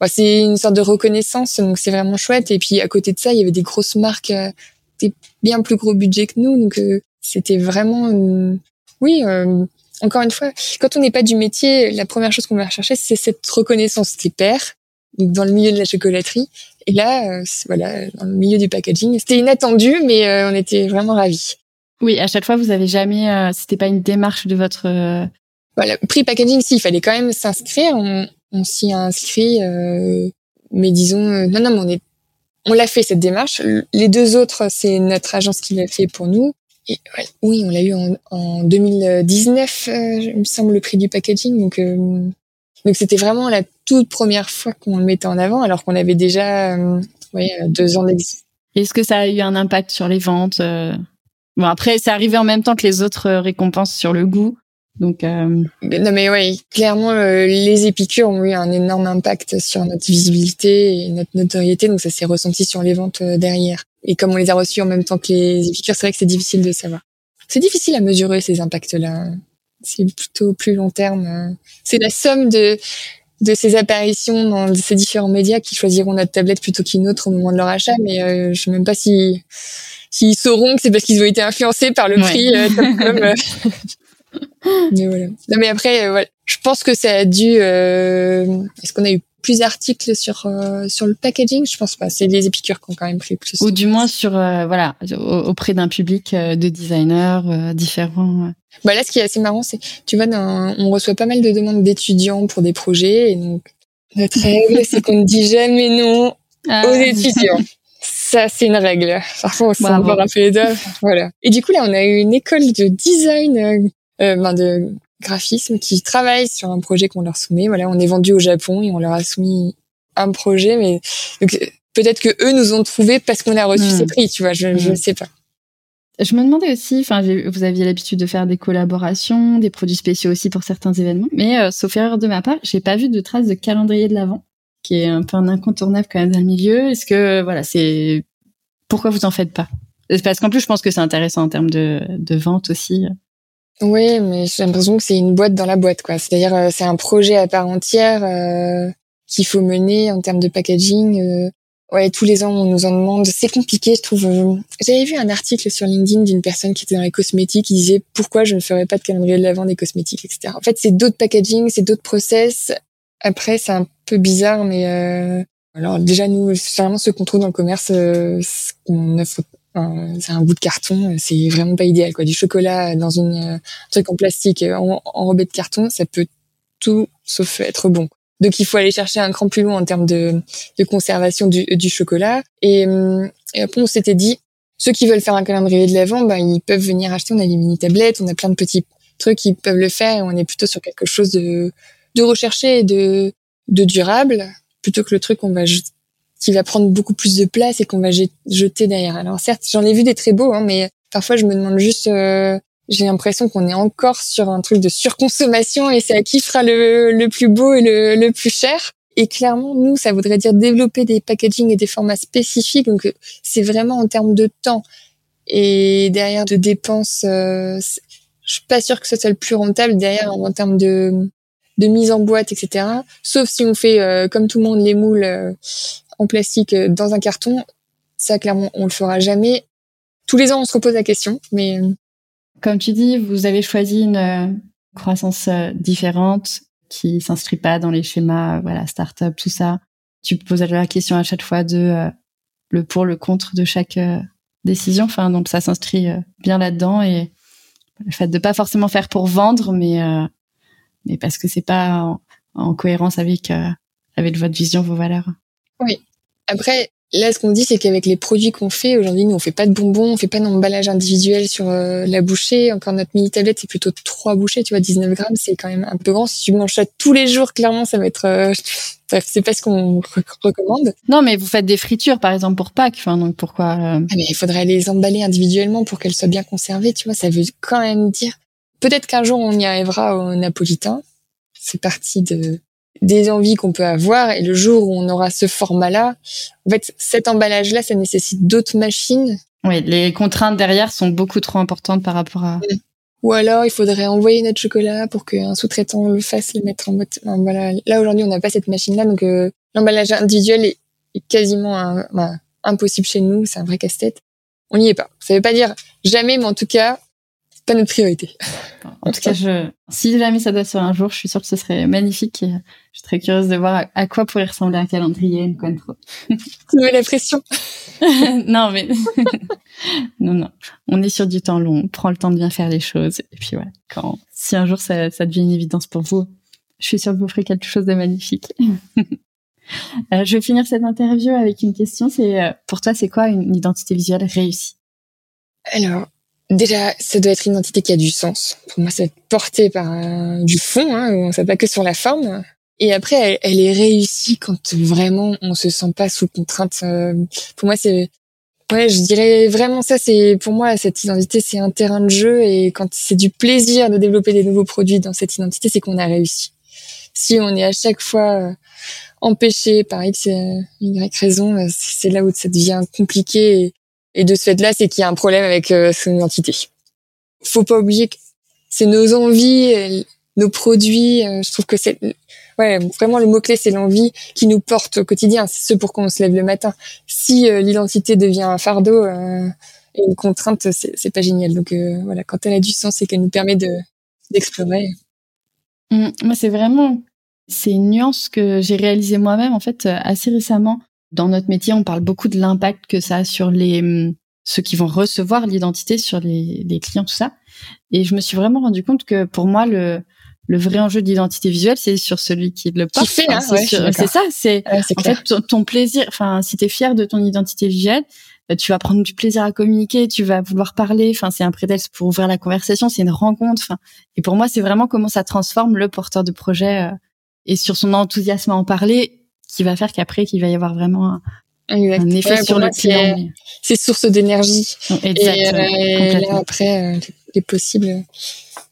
c'est une sorte de reconnaissance, donc c'est vraiment chouette. Et puis à côté de ça, il y avait des grosses marques, euh, des bien plus gros budget que nous, donc euh, c'était vraiment, oui. encore une fois, quand on n'est pas du métier, la première chose qu'on va rechercher, c'est cette reconnaissance des pairs, dans le milieu de la chocolaterie. Et là, voilà, dans le milieu du packaging, c'était inattendu, mais on était vraiment ravis. Oui, à chaque fois, vous avez jamais, c'était pas une démarche de votre voilà, prix packaging, si, fallait quand même s'inscrire. On, on s'y a inscrit, euh, mais disons, euh, non, non, mais on est, on l'a fait cette démarche. Les deux autres, c'est notre agence qui l'a fait pour nous. Et oui, on l'a eu en, en 2019, euh, il me semble, le prix du packaging. Donc, euh, donc c'était vraiment la toute première fois qu'on le mettait en avant, alors qu'on avait déjà, ouais, deux ans d'existence. Est-ce que ça a eu un impact sur les ventes Bon, après, c'est arrivé en même temps que les autres récompenses sur le goût. Donc euh... non mais oui, clairement euh, les épicures ont eu un énorme impact sur notre visibilité et notre notoriété, donc ça s'est ressenti sur les ventes euh, derrière. Et comme on les a reçus en même temps que les épicures, c'est vrai que c'est difficile de savoir. C'est difficile à mesurer ces impacts-là. C'est plutôt plus long terme. Euh. C'est la somme de de ces apparitions dans ces différents médias qui choisiront notre tablette plutôt qu'une autre au moment de leur achat, mais euh, je sais même pas si s'ils sauront que c'est parce qu'ils ont été influencés par le prix mais voilà. Non, mais après, euh, voilà. je pense que ça a dû. Euh... Est-ce qu'on a eu plus d'articles sur euh, sur le packaging? Je pense pas. C'est les épicures qui ont quand même pris plus. Ou du moins sur euh, voilà auprès d'un public de designers différents. Bah là, ce qui est assez marrant, c'est tu vois, on reçoit pas mal de demandes d'étudiants pour des projets, et donc notre règle, c'est qu'on ne dit jamais non ah. aux étudiants. Ça, c'est une règle. Parfois, on se un peu les doigts. Voilà. Et du coup, là, on a eu une école de design euh, ben de graphisme qui travaillent sur un projet qu'on leur soumet. Voilà, on est vendu au Japon et on leur a soumis un projet, mais peut-être que eux nous ont trouvé parce qu'on a reçu hmm. ces prix, tu vois, je ne hmm. sais pas. Je me demandais aussi, enfin, vous aviez l'habitude de faire des collaborations, des produits spéciaux aussi pour certains événements, mais euh, sauf erreur de ma part, j'ai pas vu de traces de calendrier de l'avant, qui est un peu un incontournable quand même dans le milieu. Est-ce que voilà, c'est pourquoi vous en faites pas? Parce qu'en plus, je pense que c'est intéressant en termes de, de vente aussi. Oui, mais j'ai l'impression que c'est une boîte dans la boîte, quoi. C'est-à-dire, euh, c'est un projet à part entière euh, qu'il faut mener en termes de packaging. Euh. ouais, tous les ans, on nous en demande. C'est compliqué, je trouve. J'avais vu un article sur LinkedIn d'une personne qui était dans les cosmétiques, qui disait pourquoi je ne ferais pas de calendrier de l'avant des cosmétiques, etc. En fait, c'est d'autres packaging, c'est d'autres process. Après, c'est un peu bizarre, mais alors déjà nous, vraiment ce qu'on trouve dans le commerce, ce qu'on offre c'est un bout de carton, c'est vraiment pas idéal quoi. Du chocolat dans une un truc en plastique enrobé de carton, ça peut tout sauf être bon. Donc il faut aller chercher un cran plus loin en termes de, de conservation du, du chocolat. Et, et, après on s'était dit, ceux qui veulent faire un calendrier de l'avant, ben ils peuvent venir acheter. On a des mini tablettes, on a plein de petits trucs ils peuvent le faire et on est plutôt sur quelque chose de de recherché et de de durable plutôt que le truc qu'on va qui va prendre beaucoup plus de place et qu'on va jeter derrière. Alors certes, j'en ai vu des très beaux, hein, mais parfois je me demande juste, euh, j'ai l'impression qu'on est encore sur un truc de surconsommation et c'est à qui fera le, plus beau et le, le plus cher. Et clairement, nous, ça voudrait dire développer des packaging et des formats spécifiques. Donc, c'est vraiment en termes de temps et derrière de dépenses. Euh, je suis pas sûre que ce soit le plus rentable derrière en termes de de mise en boîte, etc. Sauf si on fait euh, comme tout le monde les moules euh, en plastique euh, dans un carton. Ça, clairement, on le fera jamais. Tous les ans, on se repose la question, mais comme tu dis, vous avez choisi une croissance différente qui s'inscrit pas dans les schémas, voilà, start-up, tout ça. Tu poses la question à chaque fois de le pour, le contre de chaque décision. Enfin, donc ça s'inscrit bien là-dedans et le fait de pas forcément faire pour vendre, mais mais parce que c'est pas en, cohérence avec euh, avec votre vision, vos valeurs. Oui. Après, là, ce qu'on dit, c'est qu'avec les produits qu'on fait aujourd'hui, nous, on fait pas de bonbons, on fait pas d'emballage individuel sur euh, la bouchée. Encore notre mini tablette, c'est plutôt trois bouchées, tu vois, 19 grammes, c'est quand même un peu grand. Si tu manges ça tous les jours, clairement, ça va être. Euh, bref, c'est pas ce qu'on recommande. Non, mais vous faites des fritures, par exemple, pour Pâques. Enfin, donc pourquoi ah, Mais il faudrait les emballer individuellement pour qu'elles soient bien conservées, tu vois. Ça veut quand même dire Peut-être qu'un jour on y arrivera au napolitain. C'est parti de des envies qu'on peut avoir et le jour où on aura ce format-là, en fait, cet emballage-là, ça nécessite d'autres machines. Oui, les contraintes derrière sont beaucoup trop importantes par rapport à. Ou alors, il faudrait envoyer notre chocolat pour qu'un sous-traitant le fasse, le mettre en mode. Voilà. Là aujourd'hui, on n'a pas cette machine-là, donc euh, l'emballage individuel est, quasiment impossible chez nous. C'est un vrai casse-tête. On n'y est pas. Ça veut pas dire jamais, mais en tout cas, pas notre priorité. En tout cas, je, si jamais ça doit se faire un jour, je suis sûre que ce serait magnifique et je suis très curieuse de voir à, quoi pourrait ressembler un calendrier, une cointreau. Tu mets la pression. non, mais, non, non. On est sur du temps long, on prend le temps de bien faire les choses. Et puis voilà, quand, si un jour ça, ça devient une évidence pour vous, je suis sûre que vous ferez quelque chose de magnifique. Euh, je vais finir cette interview avec une question. C'est, euh, pour toi, c'est quoi une identité visuelle réussie? Alors, Déjà, ça doit être une identité qui a du sens. Pour moi, ça doit être porté par euh, du fond, hein, on ne pas que sur la forme. Et après, elle, est réussie quand vraiment on se sent pas sous contrainte. Euh, pour moi, c'est, ouais, je dirais vraiment ça. C'est pour moi cette identité, c'est un terrain de jeu et quand c'est du plaisir de développer des nouveaux produits dans cette identité, c'est qu'on a réussi. Si on est à chaque fois euh, empêché par X et Y raison, c'est là où ça devient compliqué. De ce fait-là, c'est qu'il y a un problème avec euh, son identité. Faut pas oublier que c'est nos envies, euh, nos produits. Euh, je trouve que c'est ouais vraiment le mot clé, c'est l'envie qui nous porte au quotidien. C'est ce pour quoi on se lève le matin. Si l'identité devient un fardeau et une contrainte, c'est pas génial. Donc voilà, quand elle a du sens, c'est qu'elle nous permet de d'explorer. Mmh, moi, c'est vraiment c'est une nuance que j'ai réalisée moi-même en fait assez récemment dans notre métier, on parle beaucoup de l'impact que ça a sur les hum, ceux qui vont recevoir l'identité, sur les, les clients, tout ça. Et je me suis vraiment rendu compte que pour moi, le, le vrai enjeu d'identité visuelle, c'est sur celui qui le porte. Hein, c'est ça, c'est en fait ton, plaisir. Enfin, si tu es fier de ton identité visuelle, bah, tu vas prendre du plaisir à communiquer, tu vas vouloir parler. Enfin, c'est un prétexte pour ouvrir la conversation, c'est une rencontre. Enfin, et pour moi, c'est vraiment comment ça transforme le porteur de projet euh, et sur son enthousiasme à en parler qui va faire qu'après qu'il va y avoir vraiment un, effet sur le client. C'est source d'énergie. Et, euh, après, euh, les possibles,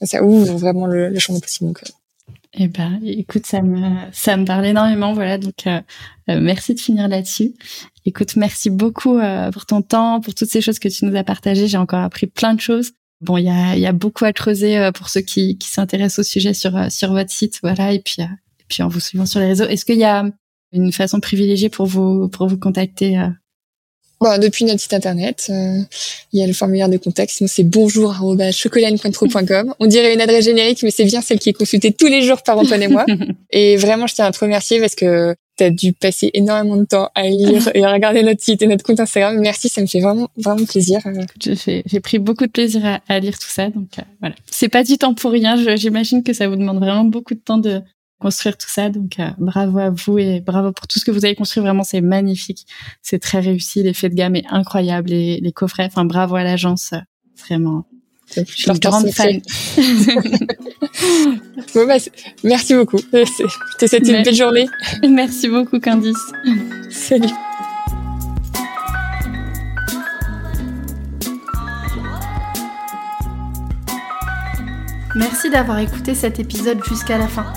ça ouvre vraiment le, champ des possibles. Donc, eh ben, écoute, ça me ça me parle énormément, voilà. Donc, euh, merci de finir là-dessus. Écoute, merci beaucoup pour ton temps, pour toutes ces choses que tu nous as partagées. J'ai encore appris plein de choses. Bon, il y a, y a beaucoup à creuser pour ceux qui, qui s'intéressent au sujet sur sur votre site, voilà. Et puis, et puis en vous suivant sur les réseaux. Est-ce qu'il y a une façon privilégiée pour vous pour vous contacter euh? Bon, depuis notre site internet, euh, il y a le formulaire de contact. Sinon, c'est bonjour@chocolat.com. On dirait une adresse générique, mais c'est bien celle qui est consultée tous les jours par Antoine et moi. et vraiment, je tiens à te remercier parce que tu as dû passer énormément de temps à lire et à regarder notre site et notre compte Instagram. Merci, ça me fait vraiment vraiment plaisir. J'ai pris beaucoup de plaisir à, à lire tout ça, donc euh, voilà. C'est pas du temps pour rien. J'imagine que ça vous demande vraiment beaucoup de temps de construire tout ça. Donc euh, bravo à vous et bravo pour tout ce que vous avez construit. Vraiment, c'est magnifique. C'est très réussi. L'effet de gamme est incroyable. Les, les coffrets, enfin bravo à l'agence. Vraiment, Je suis une grande fan. bah, merci beaucoup. Je te souhaite une belle journée. Merci beaucoup, Candice. Salut. Merci d'avoir écouté cet épisode jusqu'à la fin.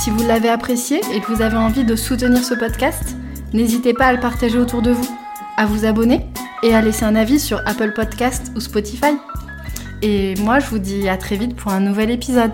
Si vous l'avez apprécié et que vous avez envie de soutenir ce podcast, n'hésitez pas à le partager autour de vous, à vous abonner et à laisser un avis sur Apple Podcast ou Spotify. Et moi, je vous dis à très vite pour un nouvel épisode.